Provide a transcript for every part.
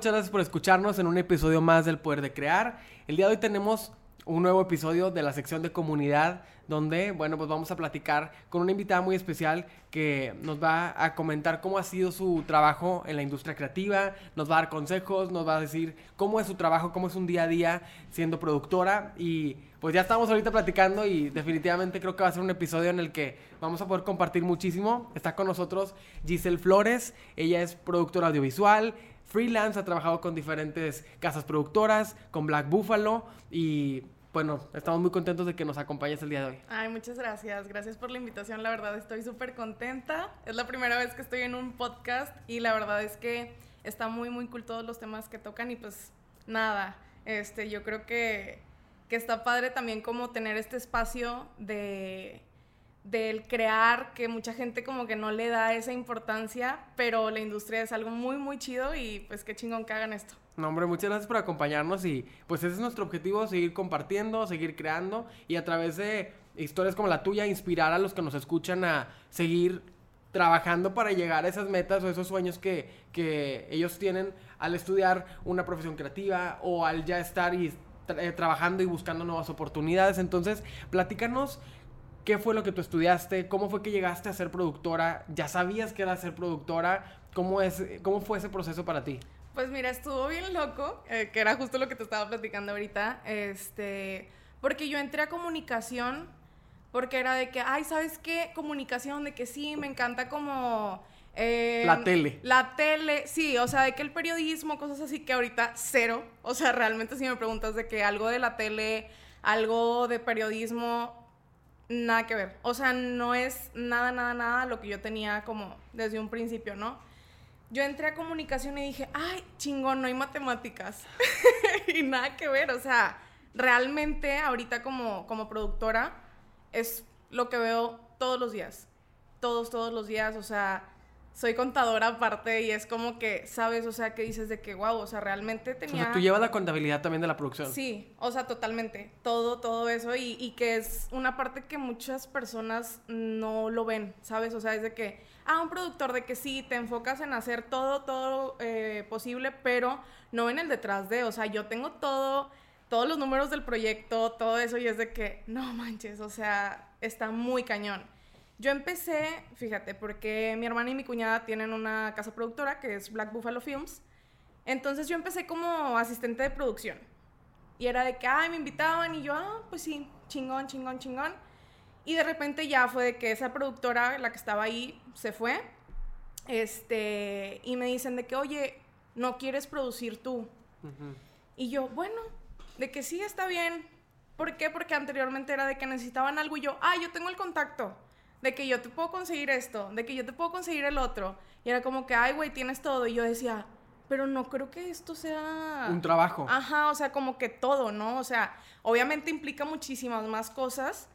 Muchas gracias por escucharnos en un episodio más del Poder de Crear. El día de hoy tenemos un nuevo episodio de la sección de comunidad donde, bueno, pues vamos a platicar con una invitada muy especial que nos va a comentar cómo ha sido su trabajo en la industria creativa, nos va a dar consejos, nos va a decir cómo es su trabajo, cómo es un día a día siendo productora y pues ya estamos ahorita platicando y definitivamente creo que va a ser un episodio en el que vamos a poder compartir muchísimo. Está con nosotros Giselle Flores, ella es productora audiovisual, freelance, ha trabajado con diferentes casas productoras, con Black Buffalo y bueno, estamos muy contentos de que nos acompañes el día de hoy. Ay, muchas gracias. Gracias por la invitación. La verdad estoy súper contenta. Es la primera vez que estoy en un podcast y la verdad es que está muy, muy cool todos los temas que tocan y pues nada, este, yo creo que, que está padre también como tener este espacio de del crear, que mucha gente como que no le da esa importancia, pero la industria es algo muy, muy chido y pues qué chingón que hagan esto. No, hombre, muchas gracias por acompañarnos y pues ese es nuestro objetivo, seguir compartiendo, seguir creando y a través de historias como la tuya, inspirar a los que nos escuchan a seguir trabajando para llegar a esas metas o esos sueños que, que ellos tienen al estudiar una profesión creativa o al ya estar y eh, trabajando y buscando nuevas oportunidades. Entonces, platícanos qué fue lo que tú estudiaste, cómo fue que llegaste a ser productora, ya sabías que era ser productora, cómo, es, cómo fue ese proceso para ti. Pues mira, estuvo bien loco, eh, que era justo lo que te estaba platicando ahorita, este, porque yo entré a comunicación, porque era de que, ay, ¿sabes qué? Comunicación, de que sí, me encanta como... Eh, la tele. La tele, sí, o sea, de que el periodismo, cosas así que ahorita cero, o sea, realmente si me preguntas de que algo de la tele, algo de periodismo, nada que ver, o sea, no es nada, nada, nada lo que yo tenía como desde un principio, ¿no? yo entré a comunicación y dije, ay, chingón, no hay matemáticas. y nada que ver, o sea, realmente ahorita como, como productora es lo que veo todos los días. Todos, todos los días, o sea, soy contadora aparte y es como que, ¿sabes? O sea, que dices de que, wow, o sea, realmente tenía... O sea, tú llevas la contabilidad también de la producción. Sí, o sea, totalmente. Todo, todo eso y, y que es una parte que muchas personas no lo ven, ¿sabes? O sea, es de que, ah, un productor de que sí, te enfocas en hacer todo, todo eh, posible, pero no en el detrás de, o sea, yo tengo todo, todos los números del proyecto, todo eso y es de que, no manches, o sea, está muy cañón. Yo empecé, fíjate, porque mi hermana y mi cuñada tienen una casa productora que es Black Buffalo Films. Entonces yo empecé como asistente de producción. Y era de que, ay, me invitaban y yo, ah, pues sí, chingón, chingón, chingón. Y de repente ya fue de que esa productora, la que estaba ahí, se fue. Este, y me dicen de que, oye, ¿no quieres producir tú? Y yo, bueno, de que sí, está bien. ¿Por qué? Porque anteriormente era de que necesitaban algo y yo, ah, yo tengo el contacto de que yo te puedo conseguir esto, de que yo te puedo conseguir el otro. Y era como que, ay, güey, tienes todo. Y yo decía, pero no creo que esto sea... Un trabajo. Ajá, o sea, como que todo, ¿no? O sea, obviamente implica muchísimas más cosas,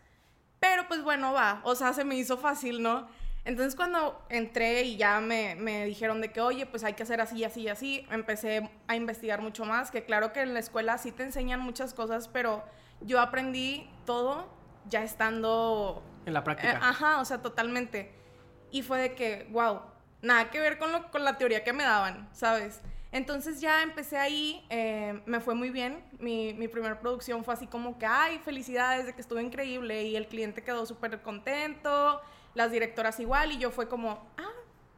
pero pues bueno, va, o sea, se me hizo fácil, ¿no? Entonces cuando entré y ya me, me dijeron de que, oye, pues hay que hacer así, así, así, empecé a investigar mucho más, que claro que en la escuela sí te enseñan muchas cosas, pero yo aprendí todo ya estando en la práctica. Eh, ajá, o sea, totalmente. Y fue de que, wow, nada que ver con, lo, con la teoría que me daban, ¿sabes? Entonces ya empecé ahí, eh, me fue muy bien. Mi, mi primera producción fue así como que, ay, felicidades de que estuvo increíble y el cliente quedó súper contento, las directoras igual y yo fue como, ah,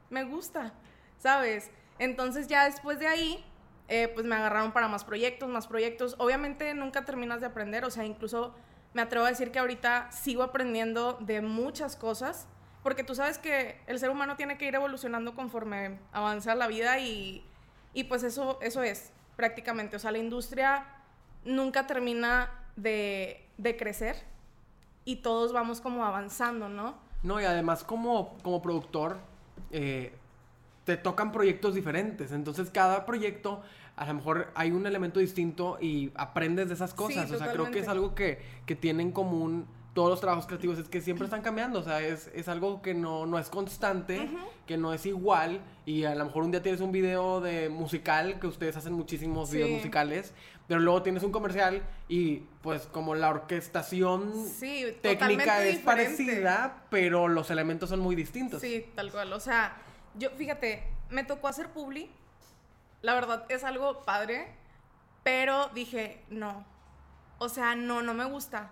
me gusta, ¿sabes? Entonces ya después de ahí, eh, pues me agarraron para más proyectos, más proyectos. Obviamente nunca terminas de aprender, o sea, incluso me atrevo a decir que ahorita sigo aprendiendo de muchas cosas, porque tú sabes que el ser humano tiene que ir evolucionando conforme avanza la vida y, y pues eso, eso es prácticamente, o sea, la industria nunca termina de, de crecer y todos vamos como avanzando, ¿no? No, y además como, como productor, eh, te tocan proyectos diferentes. Entonces, cada proyecto a lo mejor hay un elemento distinto y aprendes de esas cosas. o sea, creo que es algo que, que tienen en común todos los trabajos creativos, es que siempre están cambiando. O sea, es, es algo que no, no es constante, que no es igual. Y a lo mejor un día tienes un video de musical, que ustedes hacen muchísimos videos musicales, pero luego tienes un comercial y pues como la orquestación técnica es parecida, pero los elementos son muy distintos. Sí, tal cual. O sea, yo, fíjate, me tocó hacer publi la verdad es algo padre, pero dije, no. O sea, no, no me gusta.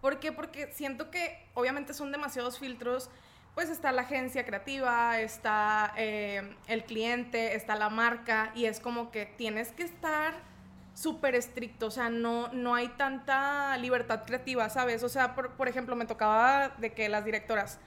¿Por qué? Porque siento que obviamente son demasiados filtros. Pues está la agencia creativa, está eh, el cliente, está la marca y es como que tienes que estar súper estricto, o sea, no, no hay tanta libertad creativa, ¿sabes? O sea, por, por, ejemplo, me tocaba de que las directoras,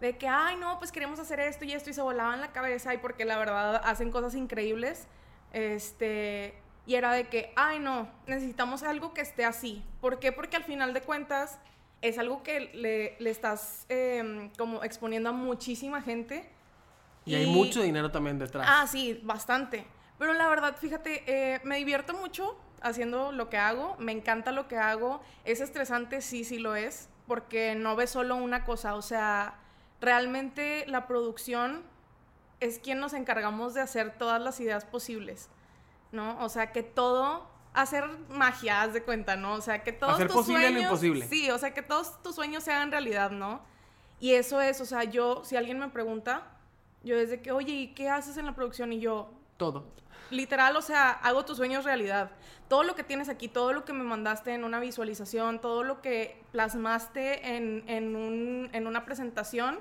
de que, ay, no, pues queremos hacer esto y esto, y se volaban la cabeza, y porque la verdad hacen cosas increíbles, este, y era de que, ay, no, necesitamos algo que esté así. ¿Por qué? Porque al final de cuentas es algo que le, le estás eh, como exponiendo a muchísima gente. Y, y, hay mucho dinero también detrás. Ah, sí, bastante. Pero la verdad, fíjate, eh, me divierto mucho haciendo lo que hago, me encanta lo que hago. Es estresante, sí, sí lo es, porque no ves solo una cosa, o sea, realmente la producción es quien nos encargamos de hacer todas las ideas posibles, ¿no? O sea, que todo, hacer magia, haz de cuenta, ¿no? O sea, que todos hacer tus posible sueños... lo imposible. Sí, o sea, que todos tus sueños se hagan realidad, ¿no? Y eso es, o sea, yo, si alguien me pregunta, yo desde que, oye, ¿y qué haces en la producción? Y yo... Todo. Literal, o sea, hago tus sueños realidad. Todo lo que tienes aquí, todo lo que me mandaste en una visualización, todo lo que plasmaste en, en, un, en una presentación,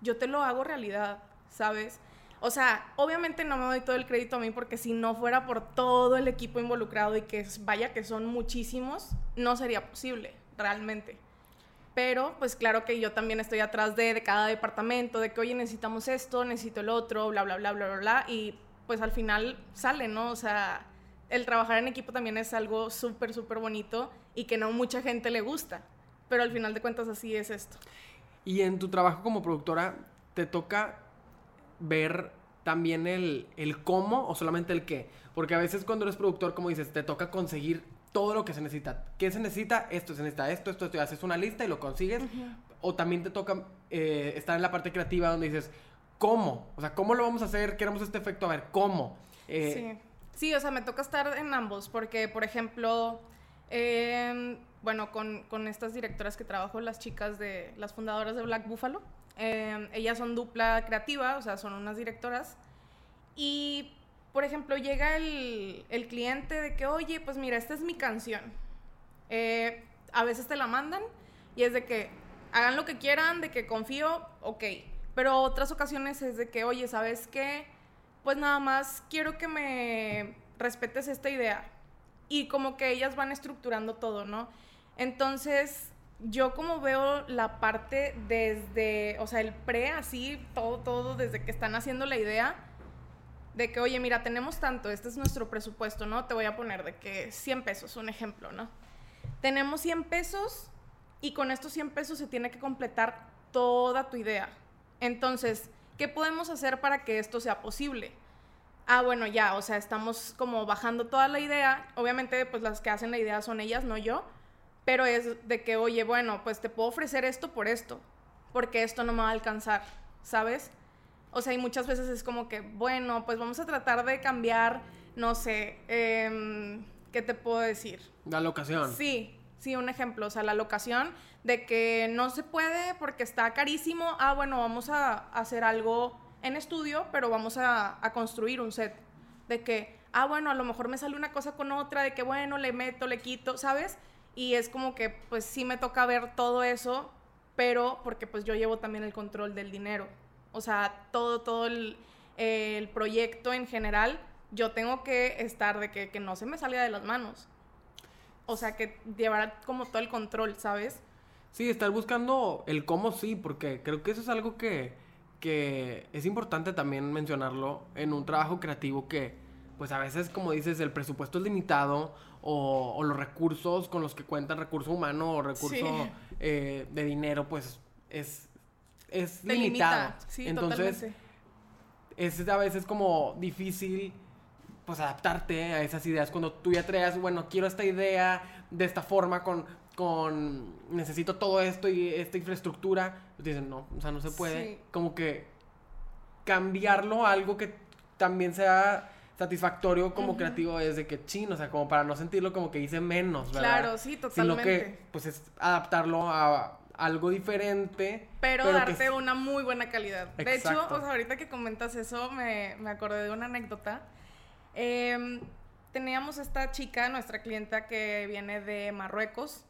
yo te lo hago realidad, ¿sabes? O sea, obviamente no me doy todo el crédito a mí porque si no fuera por todo el equipo involucrado y que vaya que son muchísimos, no sería posible, realmente. Pero, pues claro que yo también estoy atrás de, cada departamento, de que, oye, necesitamos esto, necesito el otro, bla, bla, bla, bla, bla, bla, y pues al final sale, ¿no? O sea, el trabajar en equipo también es algo súper, súper bonito y que no mucha gente le gusta, pero al final de cuentas así es esto. Y en tu trabajo como productora, ¿te toca ver también el, el cómo o solamente el qué? Porque a veces cuando eres productor, como dices, te toca conseguir todo lo que se necesita. ¿Qué se necesita? Esto se necesita, esto, esto, esto. Haces una lista y lo consigues. Uh -huh. O también te toca eh, estar en la parte creativa donde dices, ¿cómo? O sea, ¿cómo lo vamos a hacer? Queremos este efecto, a ver, ¿cómo? Eh, sí. sí, o sea, me toca estar en ambos, porque, por ejemplo, eh, bueno, con, con, estas directoras que trabajo, las chicas de, las fundadoras de Black Buffalo, eh, ellas son dupla creativa, o sea, son unas directoras, y, por ejemplo, llega el, el cliente de que, oye, pues mira, esta es mi canción. Eh, a veces te la mandan y es de que hagan lo que quieran, de que confío, ok pero otras ocasiones es de que, oye, ¿sabes qué? Pues nada más quiero que me respetes esta idea. Y como que ellas van estructurando todo, ¿no? Entonces, yo como veo la parte desde, o sea, el pre, así, todo, todo, desde que están haciendo la idea, de que, oye, mira, tenemos tanto, este es nuestro presupuesto, ¿no? Te voy a poner de que 100 pesos, un ejemplo, ¿no? Tenemos 100 pesos y con estos 100 pesos se tiene que completar toda tu idea. Entonces, ¿qué podemos hacer para que esto sea posible? Ah, bueno, ya, o sea, estamos como bajando toda la idea. Obviamente, pues las que hacen la idea son ellas, no yo. Pero es de que, oye, bueno, pues te puedo ofrecer esto por esto, porque esto no me va a alcanzar, ¿sabes? O sea, y muchas veces es como que, bueno, pues vamos a tratar de cambiar, no sé, eh, ¿qué te puedo decir? La locación. Sí, sí, un ejemplo, o sea, la locación de que no se puede porque está carísimo, ah, bueno, vamos a hacer algo en estudio, pero vamos a, a, construir un set. De que, ah, bueno, a lo mejor me sale una cosa con otra, de que, bueno, le meto, le quito, ¿sabes? Y es como que, pues sí me toca ver todo eso, pero porque pues yo llevo también el control del dinero. O sea, todo, todo el, el proyecto en general, yo tengo que estar de que, que no se me salga de las manos. O sea, que llevar como todo el control, ¿sabes? Sí, estar buscando el cómo sí, porque creo que eso es algo que, que es importante también mencionarlo en un trabajo creativo que, pues a veces, como dices, el presupuesto es limitado o, o los recursos con los que cuentan, recurso humano o recurso sí. eh, de dinero, pues es, es Te limitado. Limita. Sí, Entonces, totalmente. es a veces como difícil pues adaptarte a esas ideas cuando tú ya traes, bueno, quiero esta idea de esta forma con con necesito todo esto y esta infraestructura, pues dicen, no, o sea, no se puede. Sí. Como que cambiarlo a algo que también sea satisfactorio como creativo es de que chin, o sea, como para no sentirlo como que hice menos, ¿verdad? Claro, sí, Sino totalmente. que, pues, es adaptarlo a algo diferente. Pero, darte una muy buena calidad. De hecho, o sea, ahorita que comentas eso, me, me acordé de una anécdota. Em, teníamos esta chica, nuestra clienta que viene de Marruecos.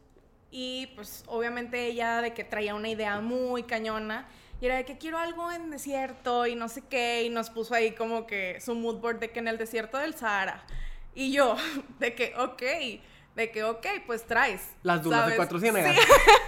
Y pues obviamente ella de que traía una idea muy cañona. Y era de que quiero algo en desierto y no sé qué. Y nos puso ahí como que su mood board de que en el desierto del Sahara. Y yo, de que, ok, de que, ok, pues traes. Las dudas de cuatro ciénegas.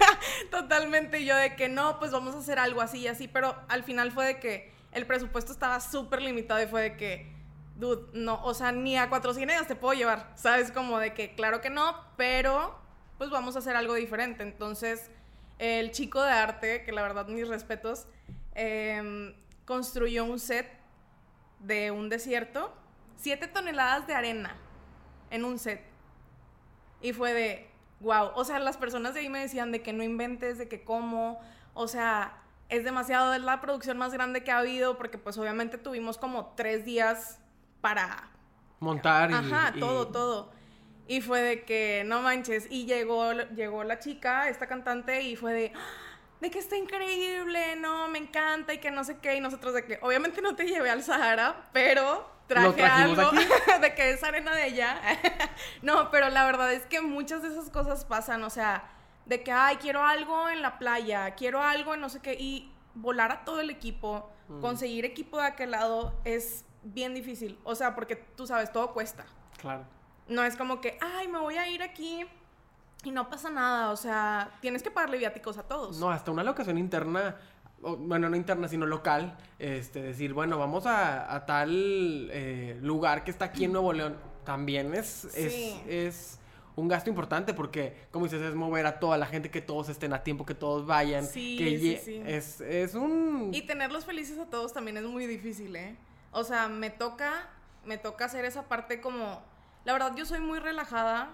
Totalmente. yo de que no, pues vamos a hacer algo así y así. Pero al final fue de que el presupuesto estaba súper limitado y fue de que, dude, no, o sea, ni a cuatro ciénegas te puedo llevar. ¿Sabes? Como de que, claro que no, pero pues vamos a hacer algo diferente. Entonces, el chico de arte, que la verdad mis respetos, em, construyó un set de un desierto, siete toneladas de arena en un set. Y fue de, wow, o sea, las personas de ahí me decían de que no inventes, de que cómo, o sea, es demasiado, es la producción más grande que ha habido, porque pues obviamente tuvimos como tres días para... Montar y... Ajá, todo, todo. Y fue de que, no manches, y llegó, llegó la chica, esta cantante, y fue de, ¡Ah! de que está increíble, no, me encanta, y que no sé qué, y nosotros de que, obviamente no te llevé al Sahara, pero traje algo de que es arena de ella. no, pero la verdad es que muchas de esas cosas pasan, o sea, de que, ay, quiero algo en la playa, quiero algo en no sé qué, y volar a todo el equipo, mm. conseguir equipo de aquel lado es bien difícil, o sea, porque tú sabes, todo cuesta. Claro. No es como que, ay, me voy a ir aquí y no pasa nada. O sea, tienes que pagarle viáticos a todos. No, hasta una locación interna, bueno, no interna, sino local. Este, decir, bueno, vamos a, tal eh, lugar que está aquí en Nuevo León. También es, es, un gasto importante porque, como dices, es mover a toda la gente, que todos estén a tiempo, que todos vayan. Sí, sí, sí. Es, es un... Y tenerlos felices a todos también es muy difícil, ¿eh? O sea, me toca, me toca hacer esa parte como la verdad, yo soy muy relajada.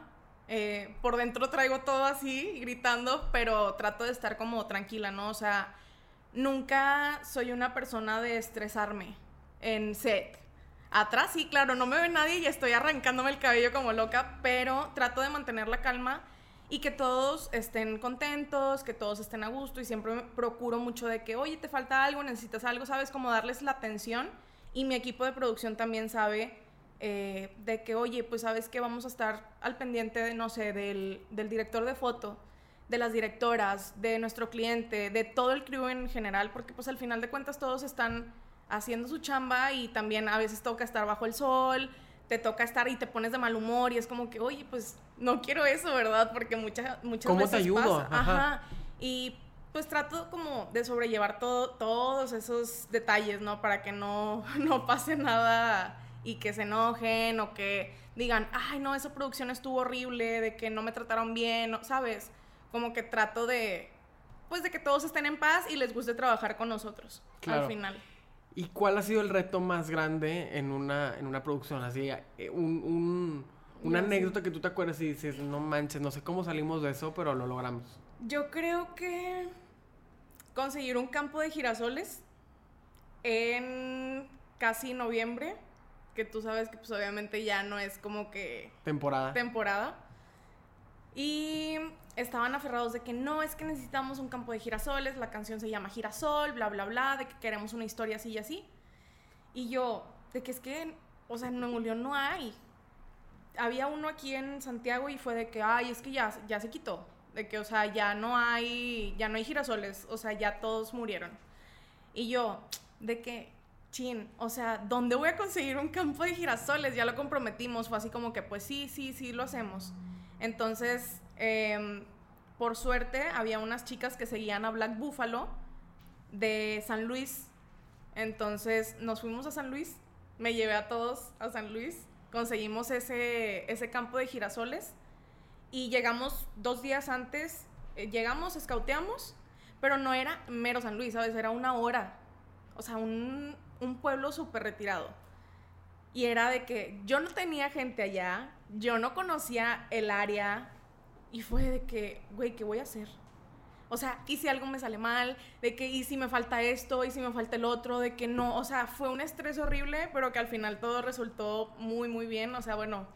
Eh, por dentro traigo todo así, gritando, pero trato de estar como tranquila, ¿no? O sea, nunca soy una persona de estresarme en set. Atrás sí, claro, no me ve nadie y estoy arrancándome el cabello como loca, pero trato de mantener la calma y que todos estén contentos, que todos estén a gusto y siempre procuro mucho de que, oye, te falta algo, necesitas algo, ¿sabes? Como darles la atención y mi equipo de producción también sabe eh, de que, oye, pues sabes que vamos a estar al pendiente, de, no sé, del, director de foto, de las directoras, de nuestro cliente, de todo el crew en general, porque pues al final de cuentas todos están haciendo su chamba y también a veces toca estar bajo el sol, te toca estar y te pones de mal humor y es como que, oye, pues no quiero eso, ¿verdad? Porque muchas muchas ¿Cómo veces te ayudo? Ajá. Y pues trato como de sobrellevar todo, todos esos detalles, ¿no? Para que no, no pase nada y que se enojen o que digan, ay, no, esa producción estuvo horrible, de que no me trataron bien, ¿sabes? Como que trato de, pues de que todos estén en paz y les guste trabajar con nosotros al final. ¿Y cuál ha sido el reto más grande en una, en una producción? Así, eh, un, una anécdota que tú te acuerdas y dices, no manches, no sé cómo salimos de eso, pero lo logramos. Yo creo que conseguir un campo de girasoles en casi noviembre que tú sabes que pues obviamente ya no es como que... Temporada. Temporada. Y estaban aferrados de que no, es que necesitamos un campo de girasoles, la canción se llama Girasol, bla, bla, bla, de que queremos una historia así y así. Y yo, de que es que, o sea, en Nuevo León no hay. Había uno aquí en Santiago y fue de que, ay, es que ya, ya se quitó. De que, o sea, ya no hay, ya no hay girasoles, o sea, ya todos murieron. Y yo, de que, chin, o sea, ¿dónde voy a conseguir un campo de girasoles? Ya lo comprometimos, fue así como que, pues sí, sí, sí, lo hacemos. Entonces, em, por suerte, había unas chicas que seguían a Black Buffalo de San Luis. Entonces, nos fuimos a San Luis, me llevé a todos a San Luis, conseguimos ese, ese campo de girasoles y llegamos dos días antes, eh, llegamos, escauteamos, pero no era mero San Luis, ¿sabes? Era una hora. O sea, un, un pueblo súper retirado. Y era de que yo no tenía gente allá, yo no conocía el área y fue de que, güey, ¿qué voy a hacer? O sea, y si algo me sale mal, de que, y si me falta esto, y si me falta el otro, de que no, o sea, fue un estrés horrible, pero que al final todo resultó muy, muy bien, o sea, bueno,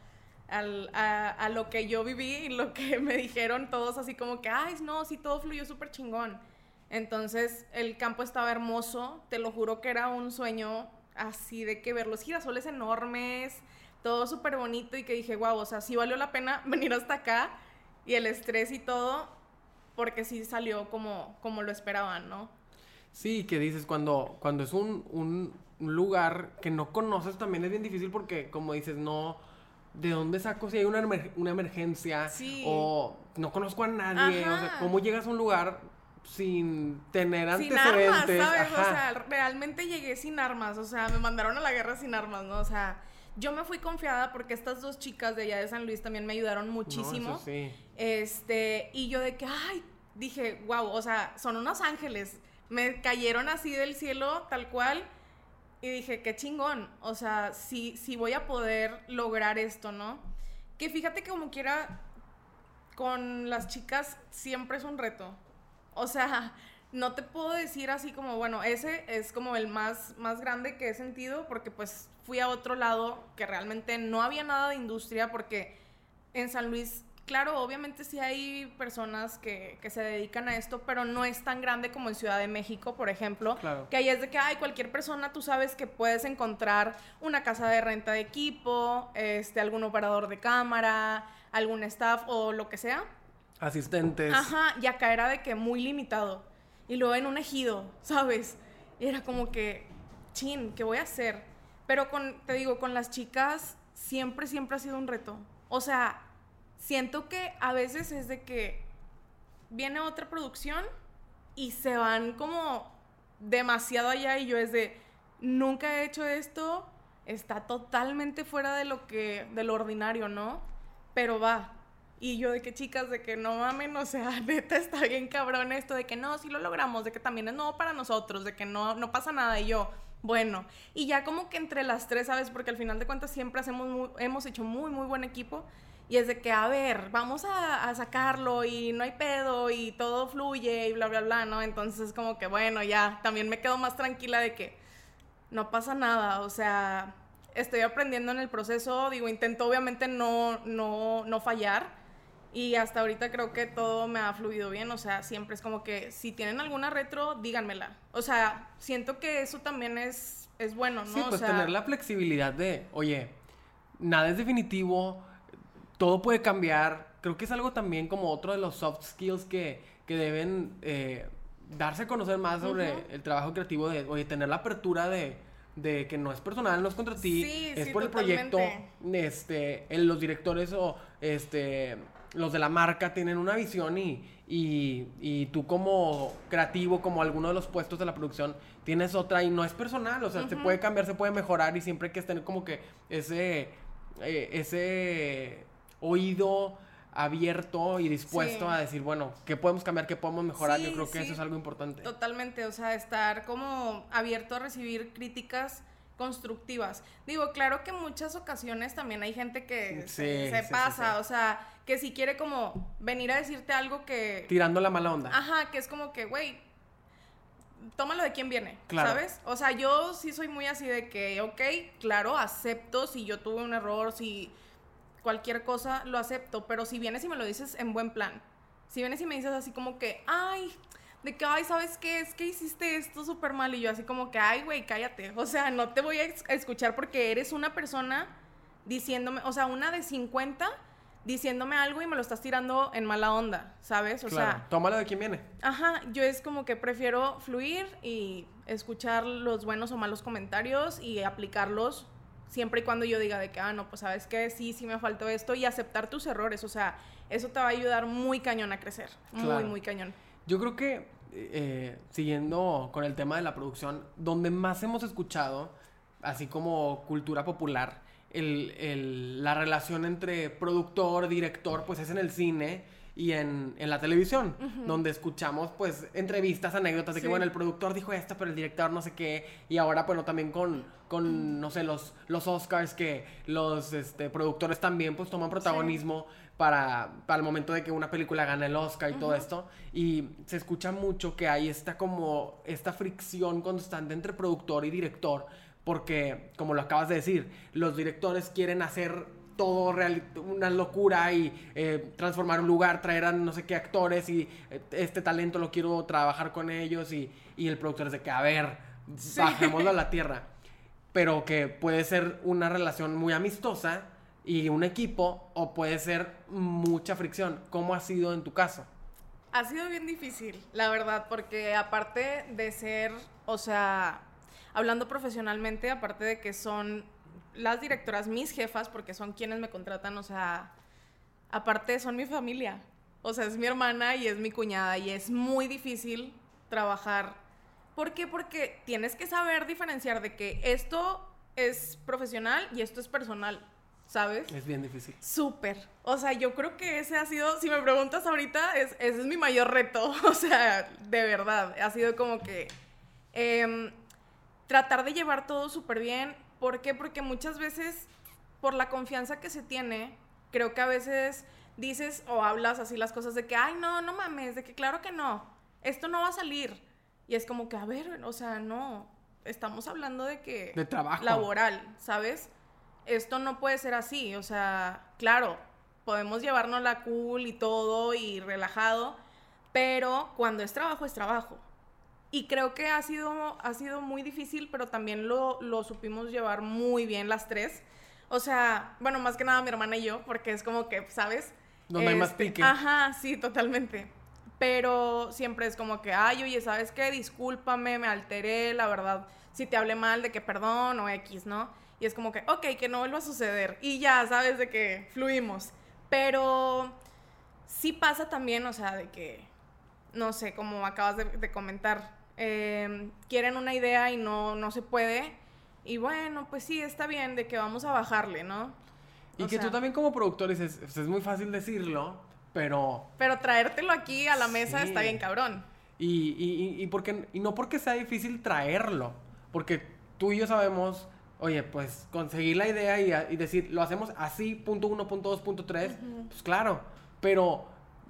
a, a, lo que yo viví y lo que me dijeron todos así como que, ay, no, sí, todo fluyó súper chingón. Entonces el campo estaba hermoso, te lo juro que era un sueño así de que ver los girasoles enormes, todo súper bonito y que dije, wow, o sea, sí valió la pena venir hasta acá y el estrés y todo, porque sí salió como, como lo esperaban, ¿no? Sí, que dices, cuando, cuando es un, un lugar que no conoces también es bien difícil porque, como dices, no... ¿De dónde saco si hay una, una emergencia? Sí. O no conozco a nadie. O sea. ¿cómo llegas a un lugar sin tener Sin antecedentes? armas, ¿sabes? O sea, realmente llegué sin armas, o sea, me mandaron a la guerra sin armas, ¿no? O sea, yo me fui confiada porque estas dos chicas de allá de San Luis también me ayudaron No, muchísimo. eso sí. Este, y yo de que, ay, dije, wow, o sea, son unos ángeles. Me cayeron así del cielo, tal cual. Y dije, qué chingón. O sea, sí, sí voy a poder lograr esto, ¿no? Que fíjate que como quiera, con las chicas siempre es un reto. O sea, no te puedo decir así como, bueno, ese es como el más, más grande que he sentido, porque pues fui a otro lado que realmente no había nada de industria, porque en San Luis, claro, obviamente sí hay personas que, que se dedican a esto, pero no es tan grande como en Ciudad de México, por ejemplo. Claro. Que ahí es de que, ay, cualquier persona, tú sabes que puedes encontrar una casa de renta de equipo, este, algún operador de cámara, algún staff o lo que sea. Asistentes. Ajá, y acá era de que muy limitado. Y luego en un ejido, ¿sabes? Y era como que, chin, ¿qué voy a hacer? Pero con, te digo, con las chicas siempre, siempre ha sido un reto. O sea, siento que a veces es de que viene otra producción y se van como demasiado allá y yo es de, nunca he hecho esto, está totalmente fuera de lo que, de lo ordinario, ¿no? Pero va. Y yo de que chicas, de que no mamen, o sea, neta está bien cabrón esto, de que no, sí lo logramos, de que también es nuevo para nosotros, de que no, no pasa nada. Y yo, bueno, y ya como que entre las tres, ¿sabes? Porque al final de cuentas siempre hacemos muy- hemos hecho muy, muy buen equipo. Y es de que, a ver, vamos a, a sacarlo y no hay pedo y todo fluye y bla, bla, bla, ¿no? Entonces como que, bueno, ya, también me quedo más tranquila de que no pasa nada, o sea, estoy aprendiendo en el proceso, digo, intento obviamente no, no, no fallar y hasta ahorita creo que todo me ha fluido bien, o sea, siempre es como que si tienen alguna retro, díganmela. O sea, siento que eso también es, es bueno, ¿no? Sí, O pues sea, tener la flexibilidad de, oye, nada es definitivo, todo puede cambiar. Creo que es algo también como otro de los soft skills que, que deben eh, darse a conocer más sobre el trabajo creativo de, oye, tener la apertura de, de que no es personal, no es contra ti, Sí, es sí, por el proyecto, este, el- los directores o este, los de la marca tienen una visión y, y, y tú como creativo, como alguno de los puestos de la producción, tienes otra y no es personal, o sea, se puede cambiar, se puede mejorar y siempre hay que tener como que ese, eh, ese oído abierto y dispuesto Sí. a decir, bueno, ¿qué podemos cambiar? ¿Qué podemos mejorar? Yo creo que sí. eso es algo importante. Totalmente, o sea, estar como abierto a recibir críticas constructivas. Digo, claro que en muchas ocasiones también hay gente que se, se pasa, o sea, que si quiere como venir a decirte algo que... Tirando la mala onda. Ajá, que es como que, güey, tómalo de quién viene, Claro. ¿sabes? O sea, yo sí soy muy así de que, ok, claro, acepto si yo tuve un error, si cualquier cosa, lo acepto, pero si vienes y me lo dices en buen plan, si vienes y me dices así como que, ay, de que, ay, ¿sabes qué? Es que hiciste esto súper mal y yo así como que, ay, güey, cállate, o sea, no te voy a escuchar porque eres una persona diciéndome, o sea, una de 50 diciéndome algo y me lo estás tirando en mala onda, ¿sabes? O claro, sea, tómalo de quien viene. Ajá, yo es como que prefiero fluir y escuchar los buenos o malos comentarios y aplicarlos siempre y cuando yo diga de que, ah, no, pues sabes que sí, sí me faltó esto y aceptar tus errores, o sea, eso te va a ayudar muy cañón a crecer, muy, muy cañón. Yo creo que, eh, siguiendo con el tema de la producción, donde más hemos escuchado, así como cultura popular, el, el- la relación entre productor, director, pues es en el cine y en, en la televisión, donde escuchamos pues entrevistas, anécdotas de que, bueno, el productor dijo esto, pero el director no sé qué, y ahora, bueno, también con, con no sé, los, los Oscars, que los este, productores también pues toman protagonismo para, para el momento de que una película gana el Oscar y todo esto, y se escucha mucho que hay esta como, esta fricción constante entre productor y director, porque, como lo acabas de decir, los directores quieren hacer todo real, una locura y eh, transformar un lugar, traer a no sé qué actores y eh, este talento lo quiero trabajar con ellos y, y el productor es de que, a ver, Sí. bajémoslo a la tierra. pero que puede ser una relación muy amistosa y un equipo, o puede ser mucha fricción. ¿Cómo ha sido en tu caso? Ha sido bien difícil, la verdad, porque aparte de ser, o sea, hablando profesionalmente, aparte de que son las directoras mis jefas, porque son quienes me contratan, o sea, aparte son mi familia. O sea, es mi hermana y es mi cuñada y es muy difícil trabajar. ¿Por qué? Porque tienes que saber diferenciar de que esto es profesional y esto es personal, ¿sabes? Es bien difícil. Súper. O sea, yo creo que ese ha sido, si me preguntas ahorita, es, ese es mi mayor reto. O sea, de verdad, ha sido como que em, tratar de llevar todo súper bien. ¿Por qué? Porque muchas veces, por la confianza que se tiene, creo que a veces dices o hablas así las cosas de que, ay, no, no mames, de que claro que no, esto no va a salir. Y es como que, a ver, o sea, no, estamos hablando de que... De trabajo. Laboral, ¿sabes? Esto no puede ser así, o sea, claro, podemos llevarnos la cool y todo y relajado, pero cuando es trabajo es trabajo. Y creo que ha sido, ha sido muy difícil, pero también lo, lo supimos llevar muy bien las tres. O sea, bueno, más que nada mi hermana y yo, porque es como que, ¿sabes? Donde hay más Este, pique. Ajá, sí, totalmente. Pero siempre es como que, ay, oye, ¿sabes qué? Discúlpame, me alteré, la verdad. Si te hablé mal, de que perdón o X, ¿no? Y es como que, ok, que no vuelva a suceder. Y ya, ¿sabes? De que fluimos. Pero sí pasa también, o sea, de que, no sé, como acabas de, de comentar, eh, quieren una idea y no, no se puede. Y bueno, pues sí, está bien, de que vamos a bajarle, ¿no? Y O que tú sea, también como productor dices, pues, es muy fácil decirlo, pero... Pero traértelo aquí a la mesa Sí. está bien cabrón. Y, y, y, porque, y no porque sea difícil traerlo, porque tú y yo sabemos, oye, pues conseguir la idea y, y decir, lo hacemos así, punto uno, punto dos, punto tres, pues claro, pero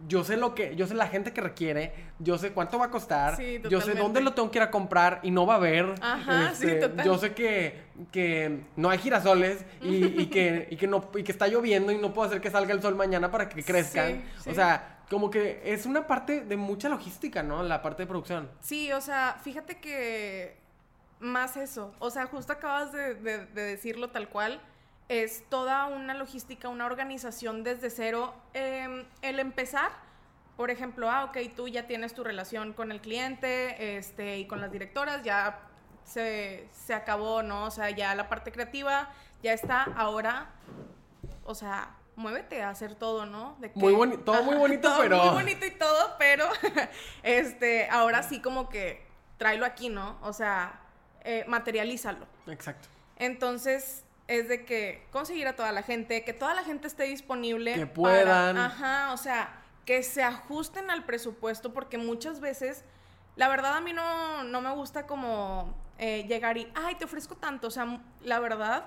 yo sé lo que, yo sé la gente que requiere, yo sé cuánto va a costar, Sí, yo sé dónde lo tengo que ir a comprar y no va a haber, este, Ajá, sí, total. yo sé que, que no hay girasoles y, y que, y, que no, y que está lloviendo y no puedo hacer que salga el sol mañana para que crezcan, Sí, sí. o sea, como que es una parte de mucha logística, ¿no? La parte de producción. Sí, o sea, fíjate que más eso, o sea, justo acabas de, de- de decirlo tal cual, es toda una logística, una organización desde cero. Em, el empezar, por ejemplo, ah, ok, tú ya tienes tu relación con el cliente este, y con las directoras, ya se, se acabó, ¿no? O sea, ya la parte creativa ya está, ahora, o sea, muévete a hacer todo, ¿no? De Muy boni- todo muy bonito, todo pero- Muy bonito y todo, pero este, ahora sí como que tráelo aquí, ¿no? O sea, eh, materialízalo. Exacto. Entonces, es de que conseguir a toda la gente, que toda la gente esté disponible. Que para- puedan. ajá, o sea, que se ajusten al presupuesto, porque muchas veces, la verdad a mí no, no me gusta como eh, llegar y, ay, te ofrezco tanto. O sea, la verdad,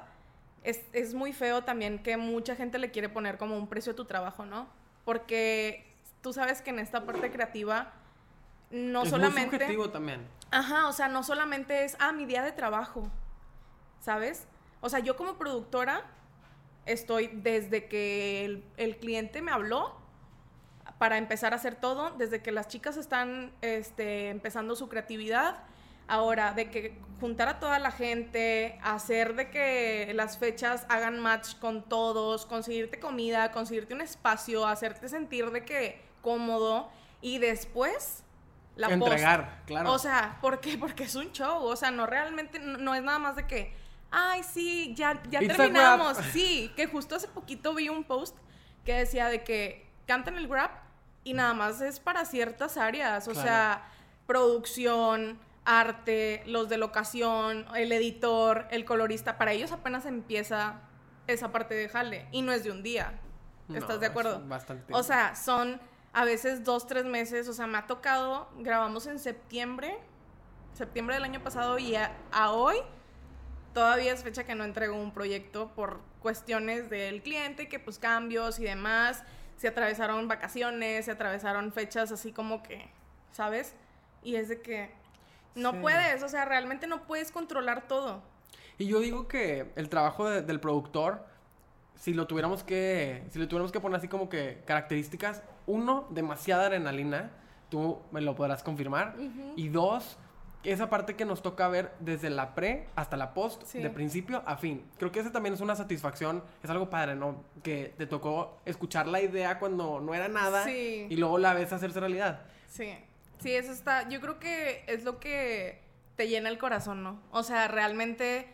es, es muy feo también que mucha gente le quiere poner como un precio a tu trabajo, ¿no? Porque tú sabes que en esta parte creativa, no es solamente... muy subjetivo también. Ajá, o sea, no solamente es, ah, mi día de trabajo, ¿sabes? O sea, yo como productora estoy desde que el, el cliente me habló para empezar a hacer todo, desde que las chicas están este, empezando su creatividad, ahora de que juntar a toda la gente, hacer de que las fechas hagan match con todos, conseguirte comida, conseguirte un espacio, hacerte sentir de que cómodo y después la post. Entregar, claro. O sea, ¿por qué? Porque es un show. O sea, no realmente, no, no es nada más de que, ay, sí, ya, ya It's terminamos. Sí, que justo hace poquito vi un post que decía de que cantan el rap y nada más es para ciertas áreas. O Claro. sea, producción, arte, los de locación, el editor, el colorista. Para ellos apenas empieza esa parte de jale y no es de un día. ¿Estás No, de acuerdo? bastante. O sea, son a veces dos, tres meses. O sea, me ha tocado, grabamos en septiembre, septiembre del año pasado y a, a hoy todavía es fecha que no entrego un proyecto por cuestiones del cliente, que pues cambios y demás. Se atravesaron vacaciones, se atravesaron fechas así como que, ¿sabes? Y es de que no Sí. puedes, o sea, realmente no puedes controlar todo. Y yo digo que el trabajo de- del productor, si lo tuviéramos que, si le tuviéramos que poner así como que características, uno, demasiada adrenalina, tú me lo podrás confirmar, y dos, esa parte que nos toca ver desde la pre hasta la post, de principio a fin. Creo que esa también es una satisfacción, es algo padre, ¿no? Que te tocó escuchar la idea cuando no era nada y luego la ves hacerse realidad. Sí, sí, eso está, yo creo que es lo que te llena el corazón, ¿no? O sea, realmente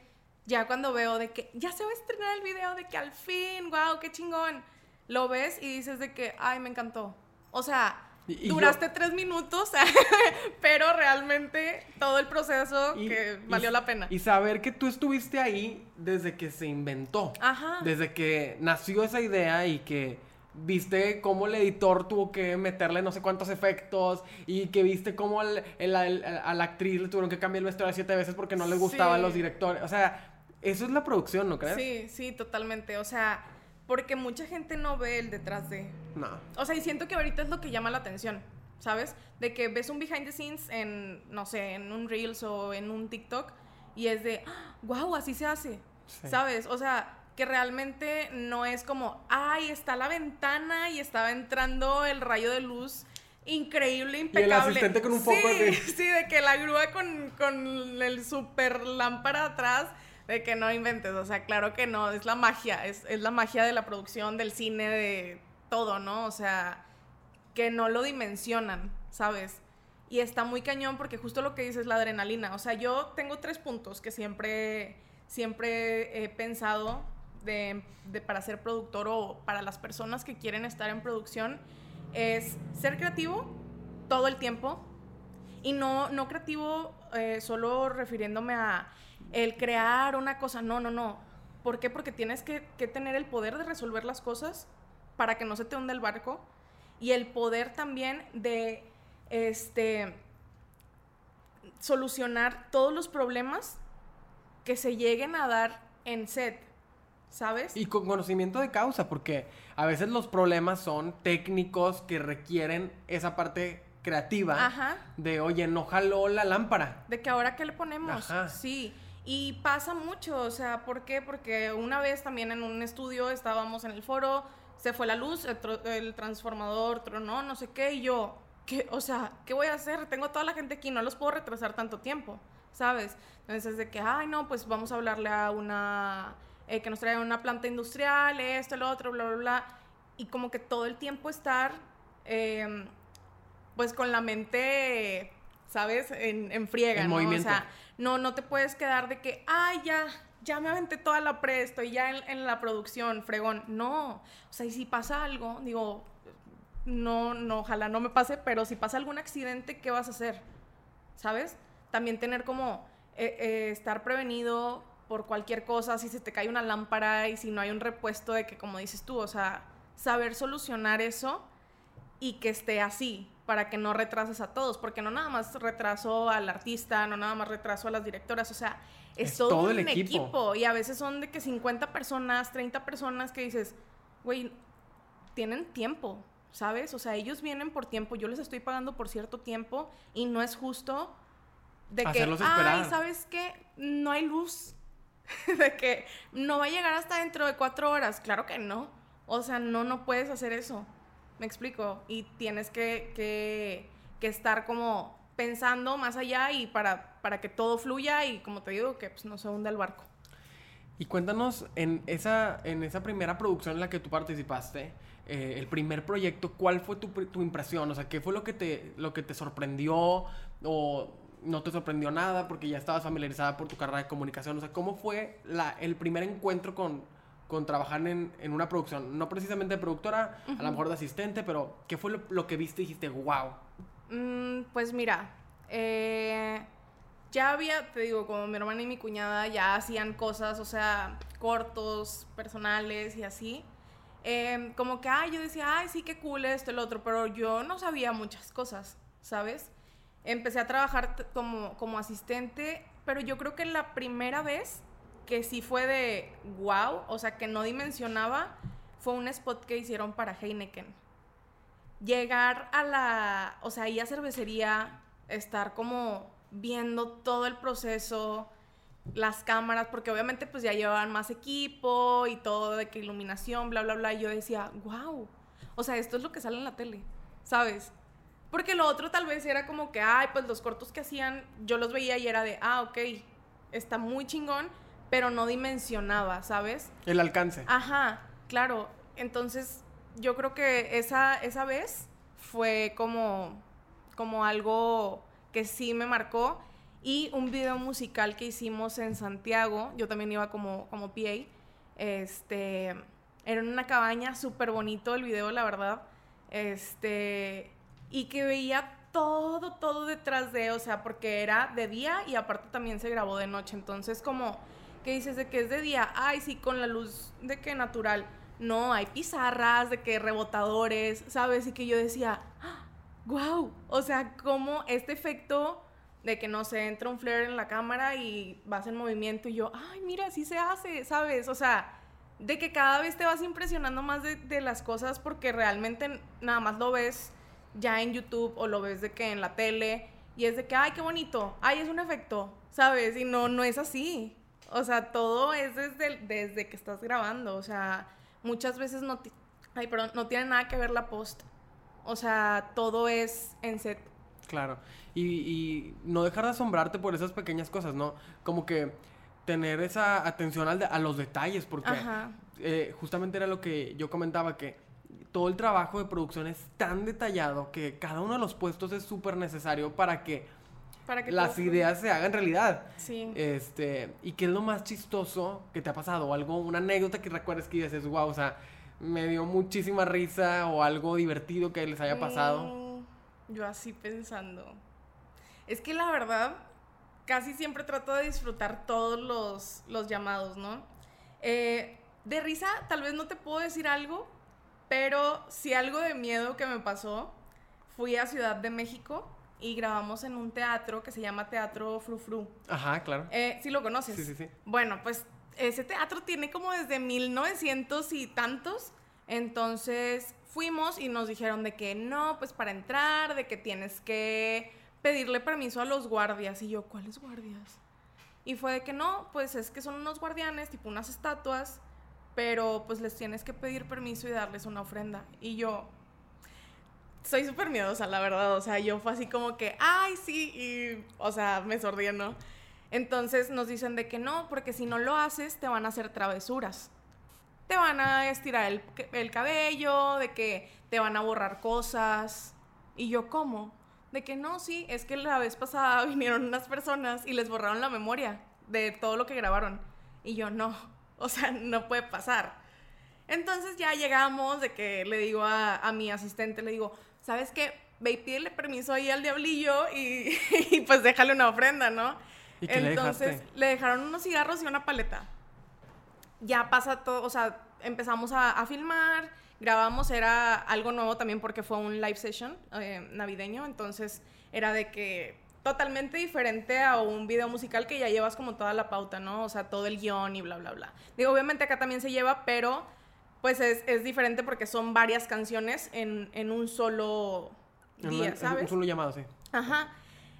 ya cuando veo de que ya se va a estrenar el video, de que al fin, wow, qué chingón, lo ves y dices de que, ay, me encantó. O sea, Duraste tres minutos, pero realmente todo el proceso que valió la pena. Y saber que tú estuviste ahí desde que se inventó. Ajá. Desde que nació esa idea y que viste cómo el editor tuvo que meterle no sé cuántos efectos y que viste cómo a la actriz le tuvieron que cambiar el vestuario siete veces porque no le gustaban los directores. O sea, eso es la producción, ¿no crees? Sí, sí, totalmente. O sea, porque mucha gente no ve el detrás de. No. O sea, y siento que ahorita es lo que llama la atención, ¿sabes? De que ves un behind the scenes en, no sé, en un Reels o en un TikTok y es de, wow, así se hace, ¿sabes? O sea, que realmente no es como, ay, está la ventana y estaba entrando el rayo de luz increíble, impecable. Y el asistente con un foco sí, Sí, de que la grúa con, con el super lámpara atrás de que no inventes, o sea, claro que no, es la magia, es, la magia de la producción, del cine, de todo, ¿no? O sea, que no lo dimensionan, ¿sabes? Y está muy cañón porque justo lo que dices es la adrenalina. O sea, yo tengo tres puntos que siempre, siempre he pensado de, de, para ser productor o para las personas que quieren estar en producción. Es ser creativo todo el tiempo. Y no, no creativo eh, solo refiriéndome a el crear una cosa. No, no, no. ¿Por qué? Porque tienes que, tener el poder de resolver las cosas para que no se te hunda el barco y el poder también de este solucionar todos los problemas que se lleguen a dar en set, ¿sabes? Y con conocimiento de causa, porque a veces los problemas son técnicos que requieren esa parte creativa Ajá. de, oye, no jaló la lámpara. De que ahora qué le ponemos. Ajá. Sí. Y pasa mucho, o sea, ¿por qué? Porque una vez también en un estudio estábamos en el foro, se fue la luz, el, transformador tronó, no sé qué, y yo, ¿qué? O sea, ¿qué voy a hacer? Tengo toda la gente aquí, no los puedo retrasar tanto tiempo, ¿sabes? Entonces, de que, ay, no, pues vamos a hablarle a una, eh, que nos traiga una planta industrial, esto, lo otro, bla, bla, bla. Y como que todo el tiempo estar, em, pues con la mente, ¿sabes? En, en friega, en ¿no? Movimiento. O sea, no, no te puedes quedar de que, ay, ya, ya me aventé toda la pre, estoy ya en, la producción, fregón. No, o sea, y si pasa algo, digo, no, no, ojalá no me pase, pero si pasa algún accidente, ¿qué vas a hacer? ¿Sabes? También tener como eh, eh, estar prevenido por cualquier cosa, si se te cae una lámpara y si no hay un repuesto de que, como dices tú, o sea, saber solucionar eso y que esté así, para que no retrases a todos, porque no nada más retraso al artista, no nada más retraso a las directoras, o sea, es, todo, un equipo. Y a veces son de que 50 personas, 30 personas que dices, güey, tienen tiempo, ¿sabes? O sea, ellos vienen por tiempo, yo les estoy pagando por cierto tiempo y no es justo de que, ay, ¿sabes qué? No hay luz. de que no va a llegar hasta dentro de cuatro horas. Claro que no. O sea, no, no puedes hacer eso. Me explico. Y tienes que, que, estar como pensando más allá y para, para que todo fluya y como te digo, que pues, no se hunda el barco. Y cuéntanos, en esa, en esa primera producción en la que tú participaste, eh, el primer proyecto, ¿cuál fue tu, tu, impresión? O sea, ¿qué fue lo que, te, lo que te sorprendió o no te sorprendió nada porque ya estabas familiarizada por tu carrera de comunicación? O sea, ¿cómo fue la, el primer encuentro con, con trabajar en, en, una producción, no precisamente de productora, a lo mejor de asistente, pero ¿qué fue lo, que viste y dijiste, wow? Mm, pues mira, eh, ya había, te digo, como mi hermana y mi cuñada ya hacían cosas, o sea, cortos, personales y así. Em, como que, ay, yo decía, ay, sí, qué cool esto, el otro, pero yo no sabía muchas cosas, ¿sabes? Empecé a trabajar como, como asistente, pero yo creo que la primera vez que sí fue de wow, o sea, que no dimensionaba, fue un spot que hicieron para Heineken. Llegar a la, o sea, ahí a cervecería, estar como viendo todo el proceso, las cámaras, porque obviamente pues ya llevaban más equipo y todo de que iluminación, bla, bla, bla, y yo decía, wow, o sea, esto es lo que sale en la tele, ¿sabes? Porque lo otro tal vez era como que, ay, pues los cortos que hacían, yo los veía y era de, ah, ok, está muy chingón, pero no dimensionaba, ¿sabes? El alcance. Ajá, claro. Entonces, yo creo que esa, esa vez fue como, como algo que sí me marcó. Y un video musical que hicimos en Santiago, yo también iba como, como PA, este, era en una cabaña, súper bonito el video, la verdad, este, y que veía todo, todo detrás de, o sea, porque era de día y aparte también se grabó de noche, entonces como que dices de que es de día, ay, sí, con la luz de que natural, no, hay pizarras, de que rebotadores, ¿sabes? Y que yo decía, wow, o sea, como este efecto de que no se entra un flare en la cámara y vas en movimiento y yo, ay, mira, así se hace, ¿sabes? O sea, de que cada vez te vas impresionando más de, las cosas porque realmente nada más lo ves ya en YouTube o lo ves de que en la tele y es de que, ay, qué bonito, ay, es un efecto, ¿sabes? Y no, no es así. O sea, todo es desde, desde que estás grabando. O sea, muchas veces no, ay, perdón, no tiene nada que ver la post. O sea, todo es en set. Claro. Y, no dejar de asombrarte por esas pequeñas cosas, ¿no? Como que tener esa atención al a los detalles, porque eh, justamente era lo que yo comentaba, que todo el trabajo de producción es tan detallado que cada uno de los puestos es súper necesario para que, para que las ideas se hagan realidad. Sí. Este, y qué es lo más chistoso que te ha pasado, algo, una anécdota que recuerdes que dices, wow, o sea, me dio muchísima risa o algo divertido que les haya pasado. Mm, yo así pensando. Es que la verdad, casi siempre trato de disfrutar todos los, llamados, ¿no? Eh, de risa, tal vez no te puedo decir algo, pero sí algo de miedo que me pasó. Fui a Ciudad de México y grabamos en un teatro que se llama Teatro Frufru. Ajá, claro. Eh, sí lo conoces. Sí, sí, sí. Bueno, pues ese teatro tiene como desde 1900 y tantos. Entonces fuimos y nos dijeron de que no, pues para entrar, de que tienes que pedirle permiso a los guardias. Y yo, ¿cuáles guardias? Y fue de que no, pues es que son unos guardianes, tipo unas estatuas, pero pues les tienes que pedir permiso y darles una ofrenda. Y yo, soy súper miedosa, la verdad. O sea, yo fue así como que, ay, sí, y, o sea, me sordí, ¿no? Entonces nos dicen de que no, porque si no lo haces, te van a hacer travesuras. Te van a estirar el, el cabello, de que te van a borrar cosas. Y yo, ¿cómo? De que no, sí, es que la vez pasada vinieron unas personas y les borraron la memoria de todo lo que grabaron. Y yo, no, o sea, no puede pasar. Entonces ya llegamos de que le digo a, mi asistente, le digo, ¿sabes qué? Ve y pídele permiso ahí al diablillo y, pues déjale una ofrenda, ¿no? ¿Y qué Entonces le, dejaron unos cigarros y una paleta. Ya pasa todo, o sea, empezamos a, a filmar grabamos era algo nuevo también porque fue un live session eh, navideño, entonces era de que totalmente diferente a un video musical que ya llevas como toda la pauta, ¿no? O sea, todo el guion y bla, bla, bla. Digo, obviamente acá también se lleva, pero pues es, es diferente porque son varias canciones en, en un solo día, ¿sabes? un solo llamado, sí. Ajá.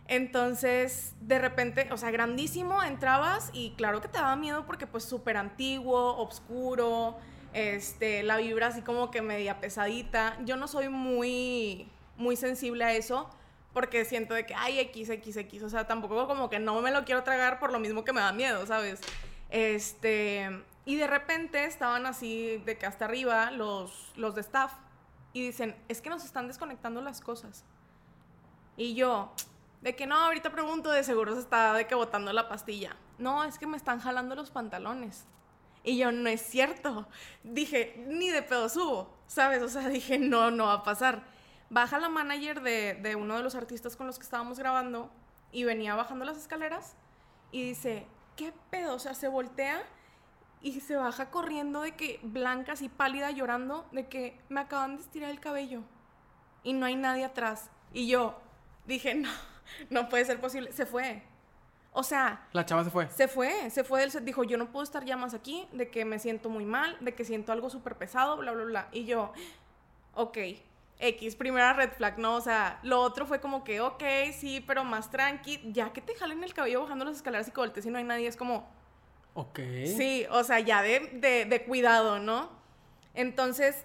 Entonces, de repente, o sea, grandísimo, entrabas y claro que te daba miedo porque pues súper antiguo, oscuro, este, la vibra así como que media pesadita. Yo no soy muy, muy sensible a eso porque siento de que, ay, X, X, X, o sea, tampoco como que no me lo quiero tragar por lo mismo que me da miedo, ¿sabes? Este, y de repente estaban así de que hasta arriba los, los de staff y dicen, es que nos están desconectando las cosas. Y yo, de que no, ahorita pregunto, de seguro se está de que botando la pastilla. No, es que me están jalando los pantalones. Y yo, no es cierto. Dije, ni de pedo subo, ¿sabes? O sea, dije, no, no va a pasar. Baja la manager de, de uno de los artistas con los que estábamos grabando y venía bajando las escaleras y dice, ¿qué pedo? O sea, se voltea y se baja corriendo de que blanca, así pálida, llorando, de que me acaban de estirar el cabello y no hay nadie atrás. Y yo dije, no, no puede ser posible. Se fue. O sea... La chava se fue. Se fue, se fue del set. Dijo, yo no puedo estar ya más aquí, de que me siento muy mal, de que siento algo súper pesado, bla, bla, bla. Y yo, ok, X, primera red flag, ¿no? O sea, lo otro fue como que, ok, sí, pero más tranqui. Ya que te jalen el cabello bajando las escaleras y que voltees y no hay nadie, es como... Ok. Sí, o sea, ya de, de, de cuidado, ¿no? Entonces,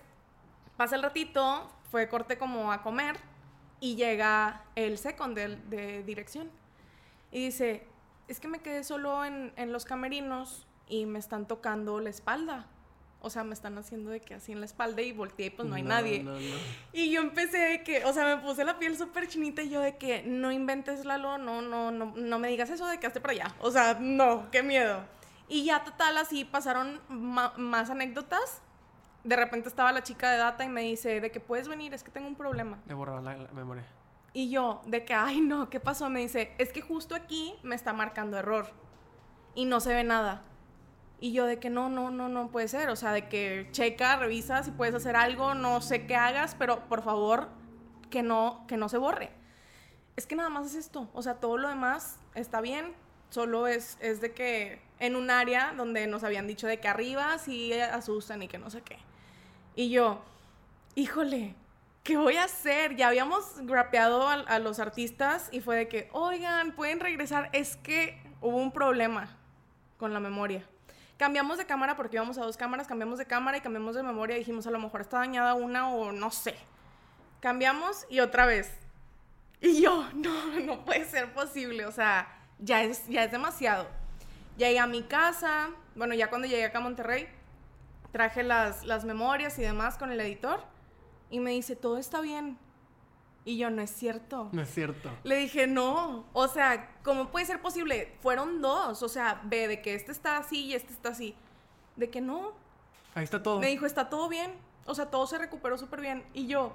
pasa el ratito, fue corte como a comer y llega el second de, de dirección. Y dice, es que me quedé solo en, en los camerinos y me están tocando la espalda. O sea, me están haciendo de que así en la espalda y volteé y pues no hay nadie. no, no. Y yo empecé de que, o sea, me puse la piel súper chinita y yo de que no inventes Lalo, no, no, no, no me digas eso de que hazte para allá. O sea, no, qué miedo. Y ya total, así pasaron más anécdotas. De repente estaba la chica de data y me dice de que puedes venir, es que tengo un problema. Le borraron la, la memoria. Y yo, de que, ay, no, ¿qué pasó? Me dice, es que justo aquí me está marcando error y no se ve nada. Y yo de que no, no, no, no puede ser. O sea, de que checa, revisa si puedes hacer algo, no sé qué hagas, pero por favor, que no, que no se borre. Es que nada más es esto. O sea, todo lo demás está bien. Solo es, es de que en un área donde nos habían dicho de que arriba sí asustan y que no sé qué. Y yo, híjole, ¿qué voy a hacer? Ya habíamos grapeado a, a los artistas y fue de que, oigan, pueden regresar. Es que hubo un problema con la memoria. Cambiamos de cámara porque íbamos a dos cámaras, cambiamos de cámara y cambiamos de memoria. Dijimos, a lo mejor está dañada una o no sé. Cambiamos y otra vez. Y yo, no, no puede ser posible. O sea, ya es, ya es demasiado. Llegué a mi casa, bueno, ya cuando llegué acá a Monterrey, traje las, las memorias y demás con el editor y me dice, todo está bien. Y yo, no es cierto. No es cierto. Le dije, no, o sea, ¿cómo puede ser posible? Fueron dos, o sea, ve de que este está así y este está así. De que no. Ahí está todo. Me dijo, está todo bien, o sea, todo se recuperó súper bien. Y yo,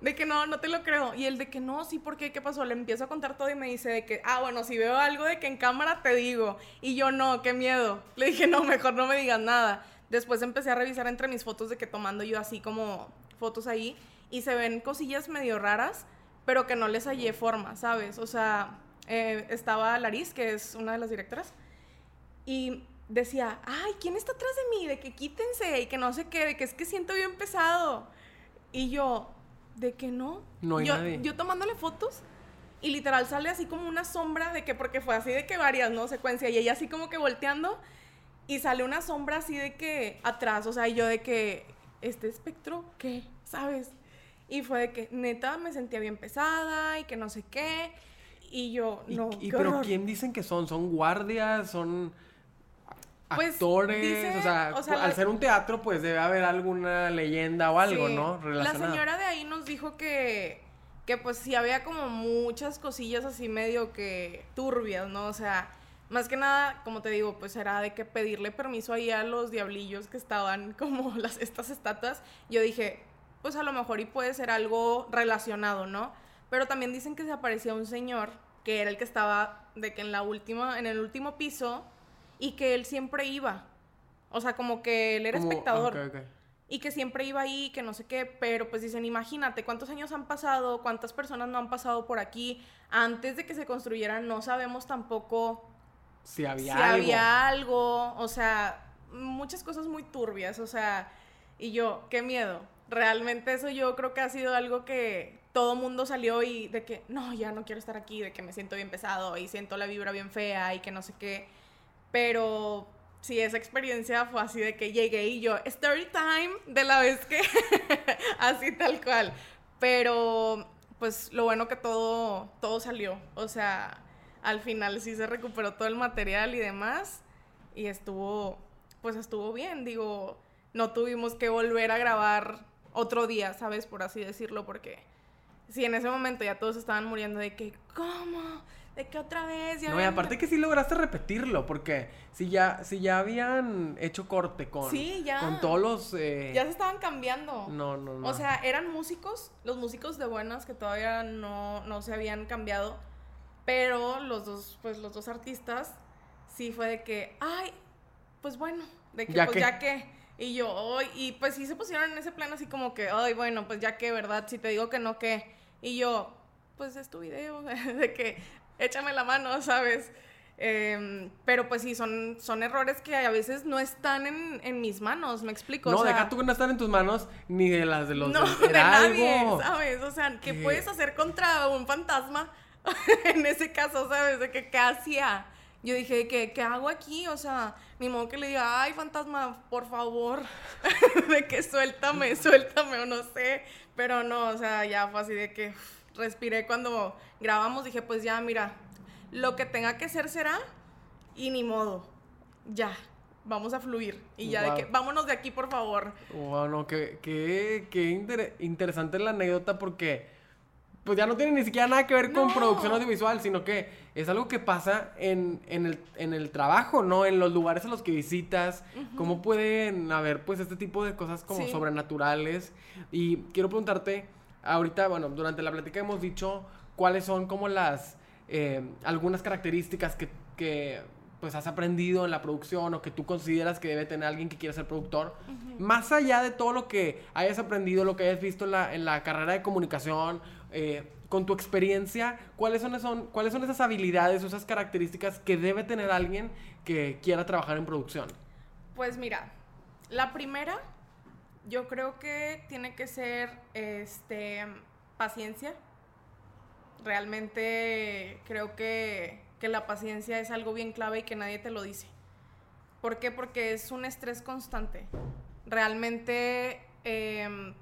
de que no, no te lo creo. Y él de que no, sí, ¿por qué? ¿Qué pasó? Le empiezo a contar todo y me dice de que, ah, bueno, si veo algo de que en cámara te digo. Y yo, no, qué miedo. Le dije, no, mejor no me digas nada. Después empecé a revisar entre mis fotos de que tomando yo así como fotos ahí y se ven cosillas medio raras, pero que no les hallé forma, ¿sabes? O sea, eh, estaba Laris, que es una de las directoras, y decía, ay, ¿quién está atrás de mí? De que quítense y que no sé qué, de que es que siento bien pesado. Y yo, de que no. No hay yo, nadie. yo tomándole fotos y literal sale así como una sombra de que, porque fue así de que varias, ¿no? Secuencia, y ella así como que volteando y sale una sombra así de que atrás, o sea, y yo de que, ¿este espectro qué? ¿Sabes? Y fue de que neta me sentía bien pesada y que no sé qué. Y yo, ¿Y- no, y, pero quién dicen que son? ¿Son guardias? ¿Son Pues, actores? dice- o sea, o sea, al la- ser un teatro, pues debe haber alguna leyenda o algo, Sí. ¿no? La Relacionado. señora de ahí nos dijo que, que pues sí había como muchas cosillas así medio que turbias, ¿no? O sea, más que nada, como te digo, pues era de que pedirle permiso ahí a los diablillos que estaban como las, estas estatuas. Yo dije, pues a lo mejor y puede ser algo relacionado, ¿no? Pero también dicen que se aparecía un señor que era el que estaba de que en la última, en el último piso y que él siempre iba. O sea, como que él era Como- espectador ok, ok. y que siempre iba ahí, que no sé qué, pero pues dicen, imagínate cuántos años han pasado, cuántas personas no han pasado por aquí, antes de que se construyeran no sabemos tampoco Si había si algo. había algo, o sea, muchas cosas muy turbias, o sea, y yo, qué miedo. Realmente eso yo creo que ha sido algo que todo mundo salió y de que, no, ya no quiero estar aquí, de que me siento bien pesado y siento la vibra bien fea y que no sé qué. Pero sí, esa experiencia fue así de que llegué y yo, story time de la vez que, así tal cual. Pero, pues lo bueno que todo, todo salió. O sea, al final sí se recuperó todo el material y demás. Y estuvo, pues estuvo bien. Digo, no tuvimos que volver a grabar otro día, ¿sabes? Por así decirlo, porque si en ese momento ya todos estaban muriendo de que, ¿cómo? ¿De que otra vez? Ya No, y aparte que sí lograste repetirlo, porque si ya, si ya habían hecho corte con, Sí, ya. con todos los... eh, Ya se estaban cambiando. No, no, no. O sea, eran músicos, los músicos de buenas que todavía no, no se habían cambiado, pero los dos, pues los dos artistas, sí fue de que, ay, pues bueno, de que Ya pues que. ya que. Y yo, y pues sí se pusieron en ese plan así como que, ay, bueno, pues ya que, ¿verdad? Si te digo que no, ¿qué? Y yo, pues es tu video, de que échame la mano, ¿sabes? Em, pero pues sí, son, son errores que a veces no están en, en mis manos, me explico. no, o sea, deja tú que no están en tus manos ni de las de los no, de nadie. ¿sabes? O sea, ¿qué puedes hacer contra un fantasma? en ese caso, ¿sabes? De que, ¿qué hacía? Yo dije, ¿qué, ¿qué hago aquí? O sea, ni modo que le diga, ay, fantasma, por favor, de que suéltame, suéltame, o no sé. Pero no, o sea, ya fue así de que respiré cuando grabamos, dije, pues ya, mira, lo que tenga que ser será y ni modo, ya, vamos a fluir. Y ya de que, vámonos de aquí, por favor. Bueno, qué, qué, qué interesante la anécdota porque pues ya no tiene ni siquiera nada que ver con producción audiovisual, sino que es algo que pasa en, el, trabajo, ¿no? En los lugares a los que visitas, cómo pueden haber pues este tipo de cosas como sobrenaturales. Y quiero preguntarte, ahorita, bueno, durante la plática hemos dicho cuáles son como las, eh, algunas características que, que pues has aprendido en la producción o que tú consideras que debe tener alguien que quiera ser productor, más allá de todo lo que hayas aprendido, lo que hayas visto en la, en la carrera de comunicación, eh, con tu experiencia, ¿cuáles son, son, ¿cuáles son esas habilidades o esas características que debe tener alguien que quiera trabajar en producción? Pues mira, la primera, yo creo que tiene que ser este, paciencia. Realmente creo que que la paciencia es algo bien clave y que nadie te lo dice. ¿Por qué? Porque es un estrés constante. Realmente em,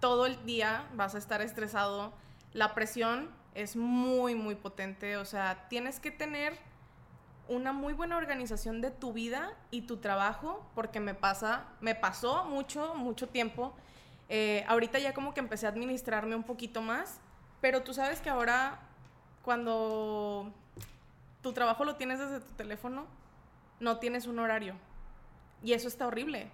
todo el día vas a estar estresado. La presión es muy, muy potente. O sea, tienes que tener una muy buena organización de tu vida y tu trabajo, porque me pasa, me pasó mucho, mucho tiempo. Eh, ahorita ya como que empecé a administrarme un poquito más, pero tú sabes que ahora cuando tu trabajo lo tienes desde tu teléfono, no tienes un horario. Y eso está horrible.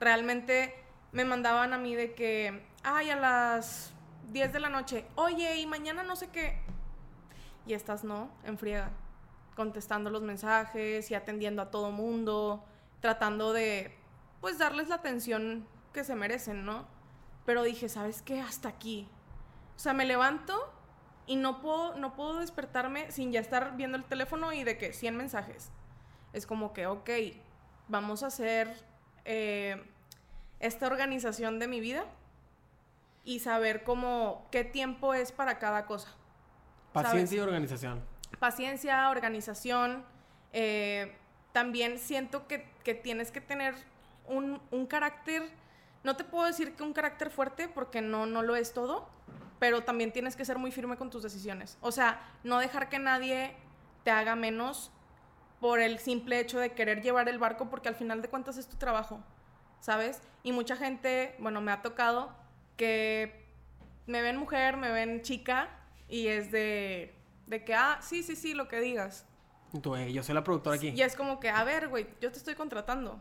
Realmente me mandaban a mí de que, ay, a las 10 de la noche, oye, y mañana no sé qué. Y estás, no, en friega, contestando los mensajes y atendiendo a todo mundo, tratando de, pues, darles la atención que se merecen, ¿no? Pero dije, ¿sabes qué? Hasta aquí. O sea, me levanto y no puedo, no puedo despertarme sin ya estar viendo el teléfono y de que 100 mensajes. Es como que, ok, vamos a hacer eh, esta organización de mi vida y saber cómo, qué tiempo es para cada cosa. Paciencia y organización. Paciencia, organización. Eh, también siento que, que, tienes que tener un, un carácter, no te puedo decir que un carácter fuerte porque no, no lo es todo, pero también tienes que ser muy firme con tus decisiones. O sea, no dejar que nadie te haga menos por el simple hecho de querer llevar el barco, porque al final de cuentas es tu trabajo, ¿sabes? Y mucha gente, bueno, me ha tocado que me ven mujer, me ven chica, y es de, de que, ah, sí, sí, sí, lo que digas. Tú, eh, yo soy la productora aquí. Y es como que, a ver, güey, yo te estoy contratando,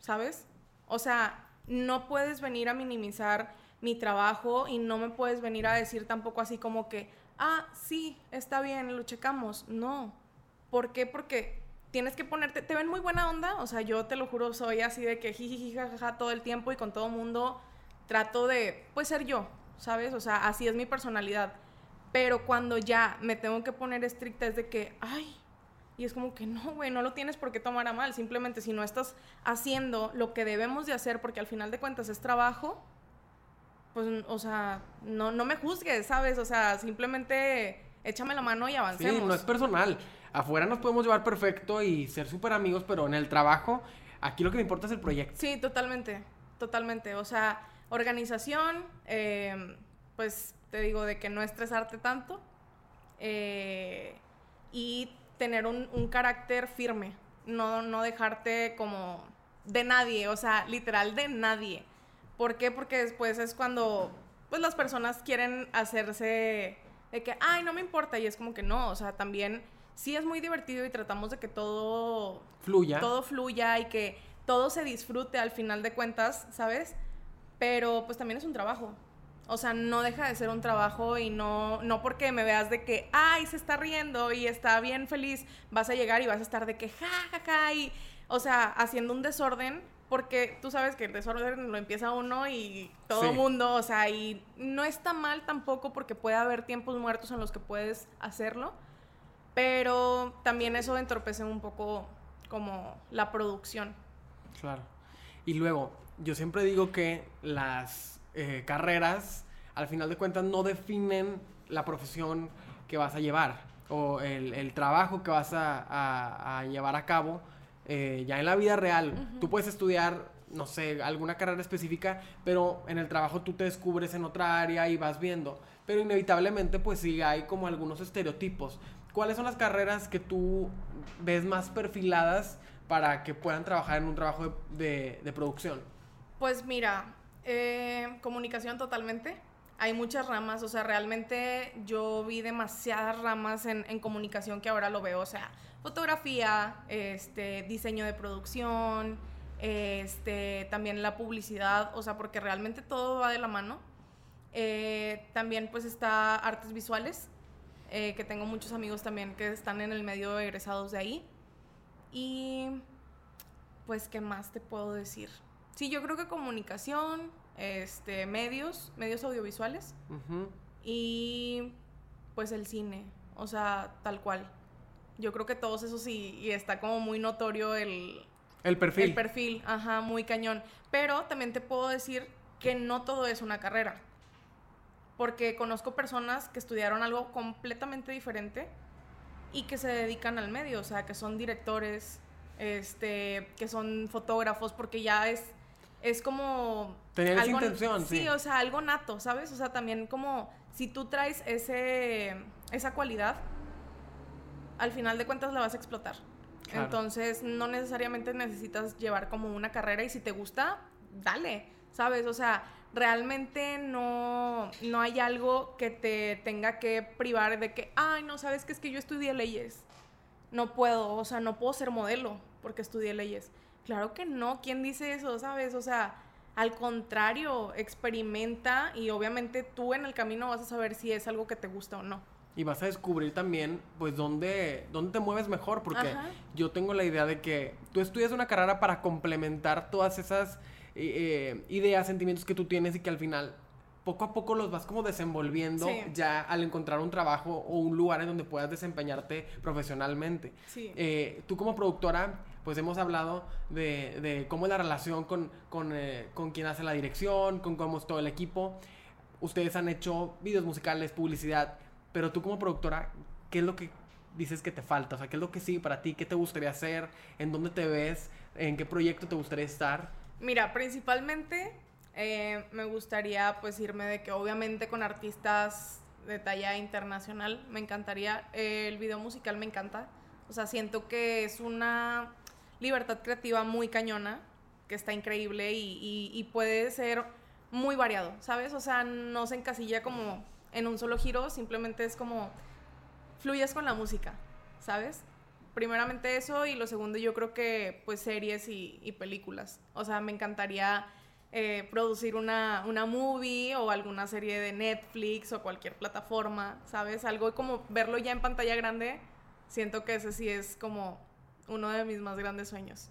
¿sabes? O sea, no puedes venir a minimizar mi trabajo y no me puedes venir a decir tampoco así como que, ah, sí, está bien, lo checamos. No. ¿Por qué? Porque tienes que ponerte, te ven muy buena onda, o sea, yo te lo juro, soy así de que jiji, jajaja todo el tiempo y con todo mundo trato de, pues, ser yo, ¿sabes? O sea, así es mi personalidad. Pero cuando ya me tengo que poner estricta es de que, ay, y es como que no, güey, no lo tienes por qué tomar a mal. Simplemente si no estás haciendo lo que debemos de hacer, porque al final de cuentas es trabajo, pues, o sea, no, no me juzgues, ¿sabes? O sea, simplemente échame la mano y avancemos. Sí, no es personal. Afuera nos podemos llevar perfecto y ser súper amigos, pero en el trabajo, aquí lo que me importa es el proyecto. Sí, totalmente, totalmente. O sea, organización, em, pues te digo, de que no estresarte tanto eh, y tener un, un carácter firme, no, no dejarte como de nadie, o sea, literal de nadie. ¿Por qué? Porque después es cuando pues las personas quieren hacerse de que, ay, no me importa, y es como que no, o sea, también sí es muy divertido y tratamos de que todo fluya. Todo fluya y que todo se disfrute al final de cuentas, ¿sabes? Pero pues también es un trabajo. O sea, no deja de ser un trabajo y no, no porque me veas de que, ay, se está riendo y está bien feliz, vas a llegar y vas a estar de que, ja, ja, ja, y, o sea, haciendo un desorden porque tú sabes que el desorden lo empieza uno y todo el mundo, o sea, y no está mal tampoco porque puede haber tiempos muertos en los que puedes hacerlo, pero también eso entorpece un poco como la producción. Claro. Y luego, yo siempre digo que las eh, carreras, al final de cuentas, no definen la profesión que vas a llevar o el, trabajo que vas a llevar a cabo eh, ya en la vida real, tú puedes estudiar no sé, alguna carrera específica, pero en el trabajo tú te descubres en otra área y vas viendo. Pero inevitablemente, pues sí hay como algunos estereotipos. ¿Cuáles son las carreras que tú ves más perfiladas para que puedan trabajar en un trabajo de, de, producción? Pues mira, eh, comunicación totalmente. Hay muchas ramas, o sea, realmente yo vi demasiadas ramas en, comunicación que ahora lo veo, o sea, fotografía, este, diseño de producción, este, también la publicidad, o sea, porque realmente todo va de la mano. Eh, también pues está artes visuales, eh, que tengo muchos amigos también que están en el medio egresados de ahí. Y pues, ¿qué más te puedo decir? Sí, yo creo que comunicación, este, medios, medios audiovisuales y pues el cine, o sea, tal cual. Yo creo que todos esos sí, y está como muy notorio el, el perfil. El perfil, ajá, muy cañón. Pero también te puedo decir que no todo es una carrera. Porque conozco personas que estudiaron algo completamente diferente y que se dedican al medio, o sea, que son directores, este, que son fotógrafos, porque ya es, es como... Tener esa intención, sí. Sí, o sea, algo nato, ¿sabes? O sea, también como si tú traes ese, esa cualidad, al final de cuentas la vas a explotar. Entonces, no necesariamente necesitas llevar como una carrera y si te gusta, dale, ¿sabes? O sea, realmente no, no hay algo que te tenga que privar de que, ay, no, sabes que es que yo estudié leyes. No puedo, o sea, no puedo ser modelo porque estudié leyes. Claro que no, ¿quién dice eso, sabes? O sea, al contrario, experimenta y obviamente tú en el camino vas a saber si es algo que te gusta o no y vas a descubrir también, pues, dónde, dónde te mueves mejor, porque yo tengo la idea de que tú estudias una carrera para complementar todas esas eh, eh, ideas, sentimientos que tú tienes y que al final poco a poco los vas como desenvolviendo ya al encontrar un trabajo o un lugar en donde puedas desempeñarte profesionalmente. Eh, tú como productora, pues hemos hablado de, de cómo es la relación con, con, con quien hace la dirección, con cómo es todo el equipo. Ustedes han hecho videos musicales, publicidad. Pero tú como productora, ¿qué es lo que dices que te falta? O sea, ¿qué es lo que sí para ti? ¿Qué te gustaría hacer? ¿En dónde te ves? ¿En qué proyecto te gustaría estar? Mira, principalmente eh, me gustaría pues irme de que obviamente con artistas de talla internacional me encantaría. el video musical me encanta. O sea, siento que es una libertad creativa muy cañona, que está increíble y, puede ser muy variado, ¿sabes? O sea, no se encasilla como en un solo giro, simplemente es como fluyes con la música, ¿sabes? Primeramente eso y lo segundo yo creo que pues series y, películas. O sea, me encantaría eh, producir una, una movie o alguna serie de Netflix o cualquier plataforma, ¿sabes? Algo como verlo ya en pantalla grande, siento que ese sí es como uno de mis más grandes sueños.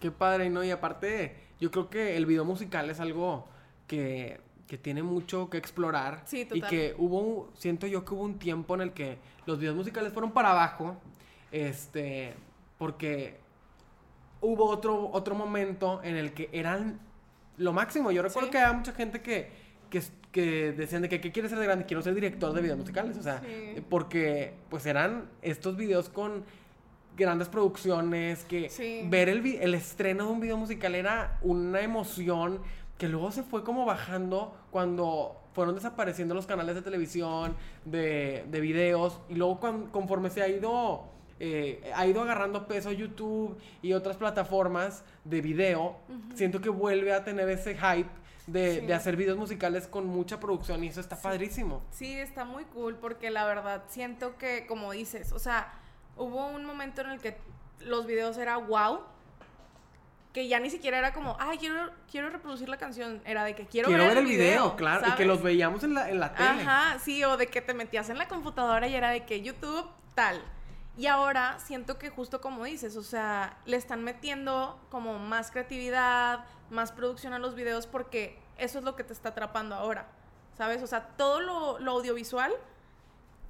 Qué padre, ¿no? Y aparte, yo creo que el video musical es algo que que tiene mucho que explorar. Sí, Y que hubo, siento yo que hubo un tiempo en el que los videos musicales fueron para abajo, este, porque hubo otro, otro momento en el que eran lo máximo. Yo recuerdo que había mucha gente que, que, que decían de que, ¿qué quieres ser de grande? Quiero ser director de videos musicales, o sea, porque pues eran estos videos con grandes producciones, que ver el, el estreno de un video musical era una emoción que luego se fue como bajando cuando fueron desapareciendo los canales de televisión, de, de videos, y luego conforme se ha ido, eh, ha ido agarrando peso YouTube y otras plataformas de video, siento que vuelve a tener ese hype de, de, hacer videos musicales con mucha producción y eso está padrísimo. Sí, está muy cool porque la verdad siento que, como dices, o sea, hubo un momento en el que los videos era wow que ya ni siquiera era como, ay, quiero, quiero reproducir la canción. Era de que quiero, quiero ver, el video, claro. Y que los veíamos en la, en la tele. Ajá, sí, o de que te metías en la computadora y era de que YouTube, tal. Y ahora siento que justo como dices, o sea, le están metiendo como más creatividad, más producción a los videos porque eso es lo que te está atrapando ahora. ¿Sabes? O sea, todo lo, lo audiovisual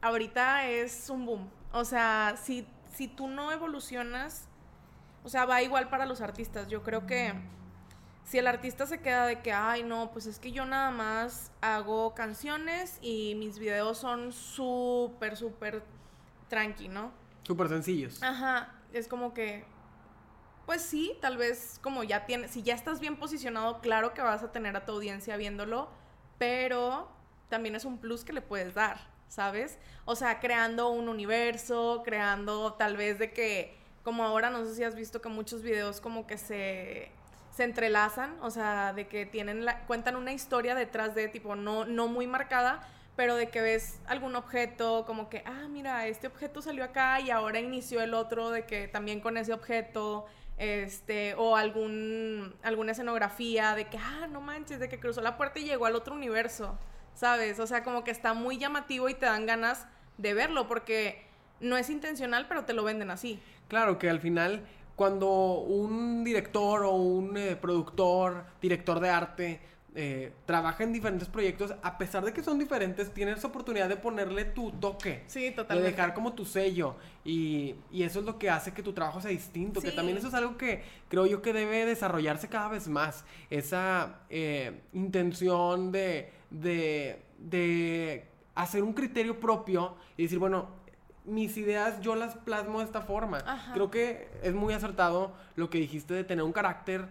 ahorita es un boom. O sea, si, si tú no evolucionas o sea, va igual para los artistas. Yo creo que si el artista se queda de que, ay, no, pues es que yo nada más hago canciones y mis videos son súper, súper tranqui, ¿no? Súper sencillos. Ajá, es como que, pues sí, tal vez como ya tienes, si ya estás bien posicionado, claro que vas a tener a tu audiencia viéndolo, pero también es un plus que le puedes dar, ¿sabes? O sea, creando un universo, creando tal vez de que, como ahora no sé si has visto que muchos videos como que se, se entrelazan, o sea, de que tienen la, cuentan una historia detrás de tipo no, no muy marcada, pero de que ves algún objeto, como que, ah, mira, este objeto salió acá y ahora inició el otro, de que también con ese objeto, este, o algún, alguna escenografía, de que, ah, no manches, de que cruzó la puerta y llegó al otro universo, ¿sabes? O sea, como que está muy llamativo y te dan ganas de verlo, porque no es intencional, pero te lo venden así. Claro, que al final, cuando un director o un eh, productor, director de arte, eh, trabaja en diferentes proyectos, a pesar de que son diferentes, tienes oportunidad de ponerle tu toque. Sí, De totalmente. dejar como tu sello. Y, y eso es lo que hace que tu trabajo sea distinto. Que también eso es algo que creo yo que debe desarrollarse cada vez más. Esa eh, intención de, de, de hacer un criterio propio y decir, bueno, mis ideas yo las plasmo de esta forma. Ajá. Creo que es muy acertado lo que dijiste de tener un carácter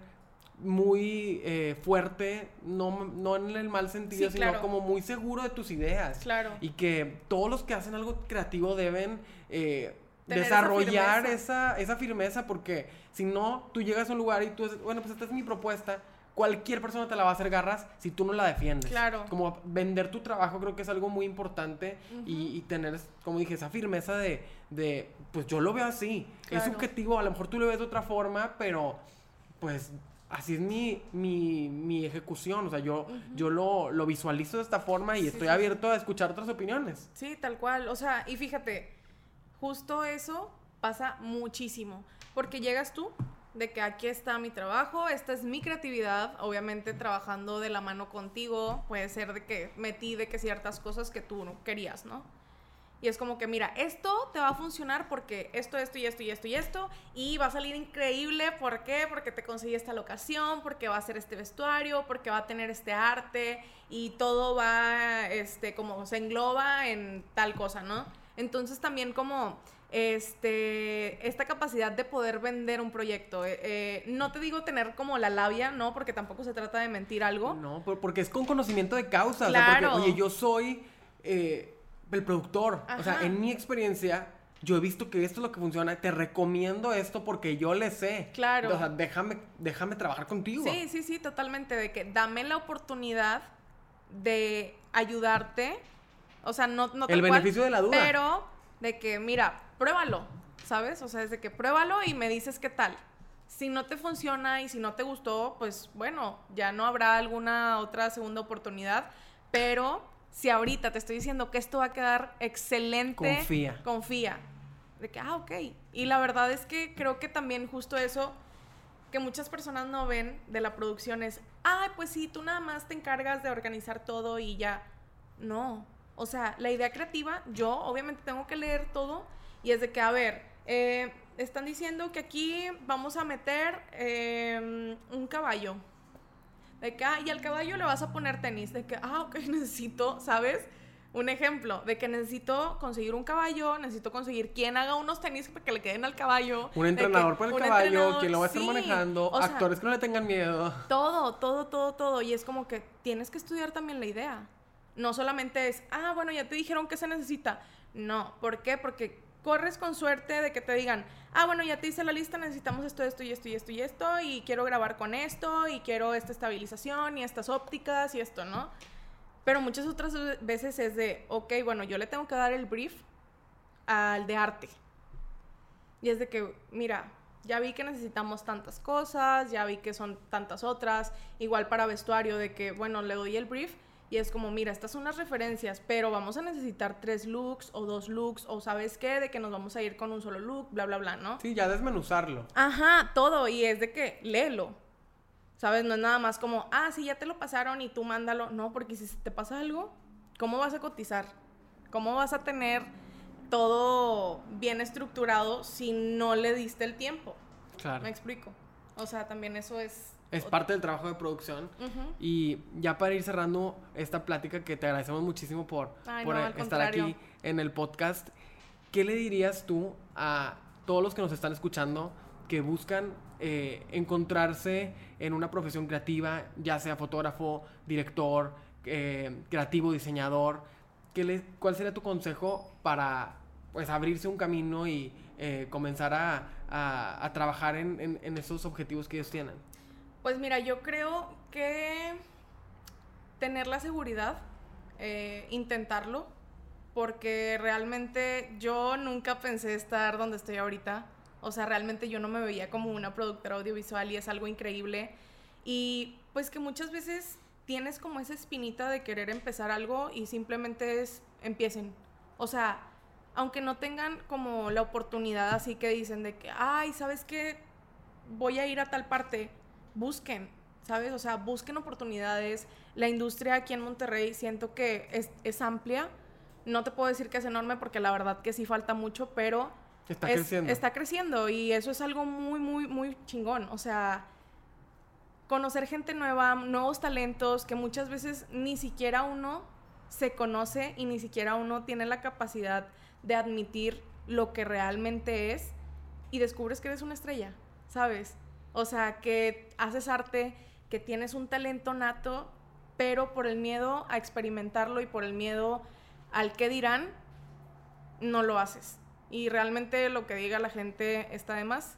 muy eh, fuerte, no, no en el mal sentido, Sí, sino claro. como muy seguro de tus ideas. Claro. Y que todos los que hacen algo creativo deben eh, Tener esa desarrollar firmeza. esa, esa firmeza, porque si no, tú llegas a un lugar y tú dices, bueno, pues esta es mi propuesta. Cualquier persona te la va a hacer garras si tú no la defiendes. Claro. Como vender tu trabajo creo que es algo muy importante y, y tener, como dije, esa firmeza de, de, pues yo lo veo así. Es Claro. subjetivo, a lo mejor tú lo ves de otra forma, pero pues así es mi, mi, mi ejecución. O sea, yo, yo lo, lo visualizo de esta forma y Sí, estoy sí, abierto a escuchar otras opiniones. Sí, tal cual. O sea, y fíjate, justo eso pasa muchísimo. Porque llegas tú de que aquí está mi trabajo, esta es mi creatividad, obviamente trabajando de la mano contigo, puede ser de que metí de que ciertas cosas que tú no querías, ¿no? Y es como que, mira, esto te va a funcionar porque esto, esto y esto y esto y esto, y va a salir increíble, ¿por qué? Porque te conseguí esta locación, porque va a ser este vestuario, porque va a tener este arte, y todo va, este, como se engloba en tal cosa, ¿no? Entonces también como, este, esta capacidad de poder vender un proyecto, eh, eh, no te digo tener como la labia, ¿no? Porque tampoco se trata de mentir algo. No, por- porque es con conocimiento de causa. o sea, Claro. porque, oye, yo soy eh, el productor. O sea, en mi experiencia, yo he visto que esto es lo que funciona. Te recomiendo esto porque yo le sé. Claro. O sea, déjame, déjame trabajar contigo. Sí, sí, sí, totalmente. De que dame la oportunidad de ayudarte. O sea, no, no El tal cual, beneficio de la duda. Pero de que, mira, pruébalo, ¿sabes? O sea, es de que pruébalo y me dices qué tal. Si no te funciona y si no te gustó, pues bueno, ya no habrá alguna otra segunda oportunidad. Pero si ahorita te estoy diciendo que esto va a quedar excelente, Confía. confía. De que, ah, ok. Y la verdad es que creo que también justo eso que muchas personas no ven de la producción es, ay, pues sí, tú nada más te encargas de organizar todo y ya. No. O sea, la idea creativa, yo obviamente tengo que leer todo y es de que, a ver, eh, están diciendo que aquí vamos a meter eh, un caballo. De que, ah, y al caballo le vas a poner tenis. De que, ah, ok, necesito, ¿sabes? Un ejemplo, de que necesito conseguir un caballo, necesito conseguir quien haga unos tenis para que le queden al caballo. Un entrenador que- para el caballo, quien lo va a estar sí. manejando, O sea, actores que no le tengan miedo. todo, todo, todo, todo. Y es como que tienes que estudiar también la idea. No solamente es, ah, bueno, ya te dijeron que se necesita. No, ¿por qué? Porque corres con suerte de que te digan, ah, bueno, ya te hice la lista, necesitamos esto, esto y esto y esto y esto, y quiero grabar con esto, y quiero esta estabilización y estas ópticas y esto, ¿no? Pero muchas otras veces es de, ok, bueno, yo le tengo que dar el brief al de arte. Y es de que, mira, ya vi que necesitamos tantas cosas, ya vi que son tantas otras, igual para vestuario, de que, bueno, le doy el brief y es como, mira, estas son las referencias, pero vamos a necesitar tres looks o dos looks, o sabes qué, de que nos vamos a ir con un solo look, bla, bla, bla, ¿no? Sí, ya desmenuzarlo. Ajá, todo, y es de que léelo. ¿Sabes? No es nada más como, ah, sí, ya te lo pasaron y tú mándalo. No, porque si te pasa algo, ¿cómo vas a cotizar? ¿Cómo vas a tener todo bien estructurado si no le diste el tiempo? Claro. Me explico. O sea, también eso es... Es parte del trabajo de producción. Y ya para ir cerrando esta plática, que te agradecemos muchísimo por, Ay, por no, estar aquí en el podcast, ¿qué le dirías tú a todos los que nos están escuchando que buscan eh, encontrarse en una profesión creativa, ya sea fotógrafo, director, eh, creativo, diseñador, ¿qué le, ¿cuál sería tu consejo para pues abrirse un camino y eh, comenzar a, a, a trabajar en, en, en, esos objetivos que ellos tienen? Pues mira, yo creo que tener la seguridad, eh, intentarlo, porque realmente yo nunca pensé estar donde estoy ahorita. O sea, realmente yo no me veía como una productora audiovisual y es algo increíble. Y pues que muchas veces tienes como esa espinita de querer empezar algo y simplemente es empiecen. O sea, aunque no tengan como la oportunidad así que dicen de que, ay, ¿sabes qué? Voy a ir a tal parte. Busquen, ¿sabes? O sea, busquen oportunidades. La industria aquí en Monterrey siento que es, es amplia. No te puedo decir que es enorme porque la verdad que sí falta mucho, pero Está es- creciendo. Está creciendo y eso es algo muy, muy, muy chingón. O sea, conocer gente nueva, nuevos talentos que muchas veces ni siquiera uno se conoce y ni siquiera uno tiene la capacidad de admitir lo que realmente es y descubres que eres una estrella, ¿sabes? O sea, que haces arte, que tienes un talento nato, pero por el miedo a experimentarlo y por el miedo al qué dirán, no lo haces. Y realmente lo que diga la gente está de más.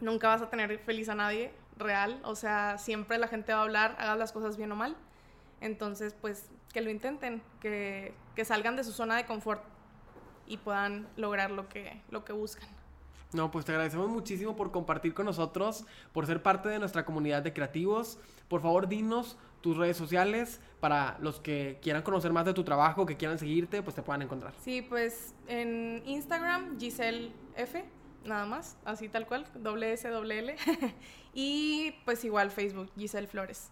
Nunca vas a tener feliz a nadie, real. O sea, siempre la gente va a hablar, hagas las cosas bien o mal. Entonces, pues, que lo intenten, que, que salgan de su zona de confort y puedan lograr lo que, lo que buscan. No, pues te agradecemos muchísimo por compartir con nosotros, por ser parte de nuestra comunidad de creativos. Por favor, dinos tus redes sociales para los que quieran conocer más de tu trabajo, que quieran seguirte, pues te puedan encontrar. Sí, pues en Instagram, Giselle F, nada más, así tal cual, doble S, doble L. y pues igual Facebook, Giselle Flores.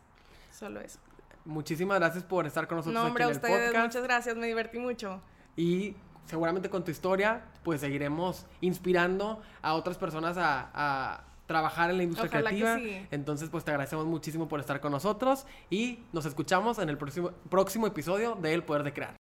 Solo eso. Muchísimas gracias por estar con nosotros No, hombre, aquí en el ustedes, podcast. muchas gracias, me divertí mucho. Y seguramente con tu historia, pues seguiremos inspirando a otras personas a, a trabajar en la industria Ojalá que creativa. sí. Entonces, pues te agradecemos muchísimo por estar con nosotros y nos escuchamos en el próximo, próximo episodio de El Poder de Crear.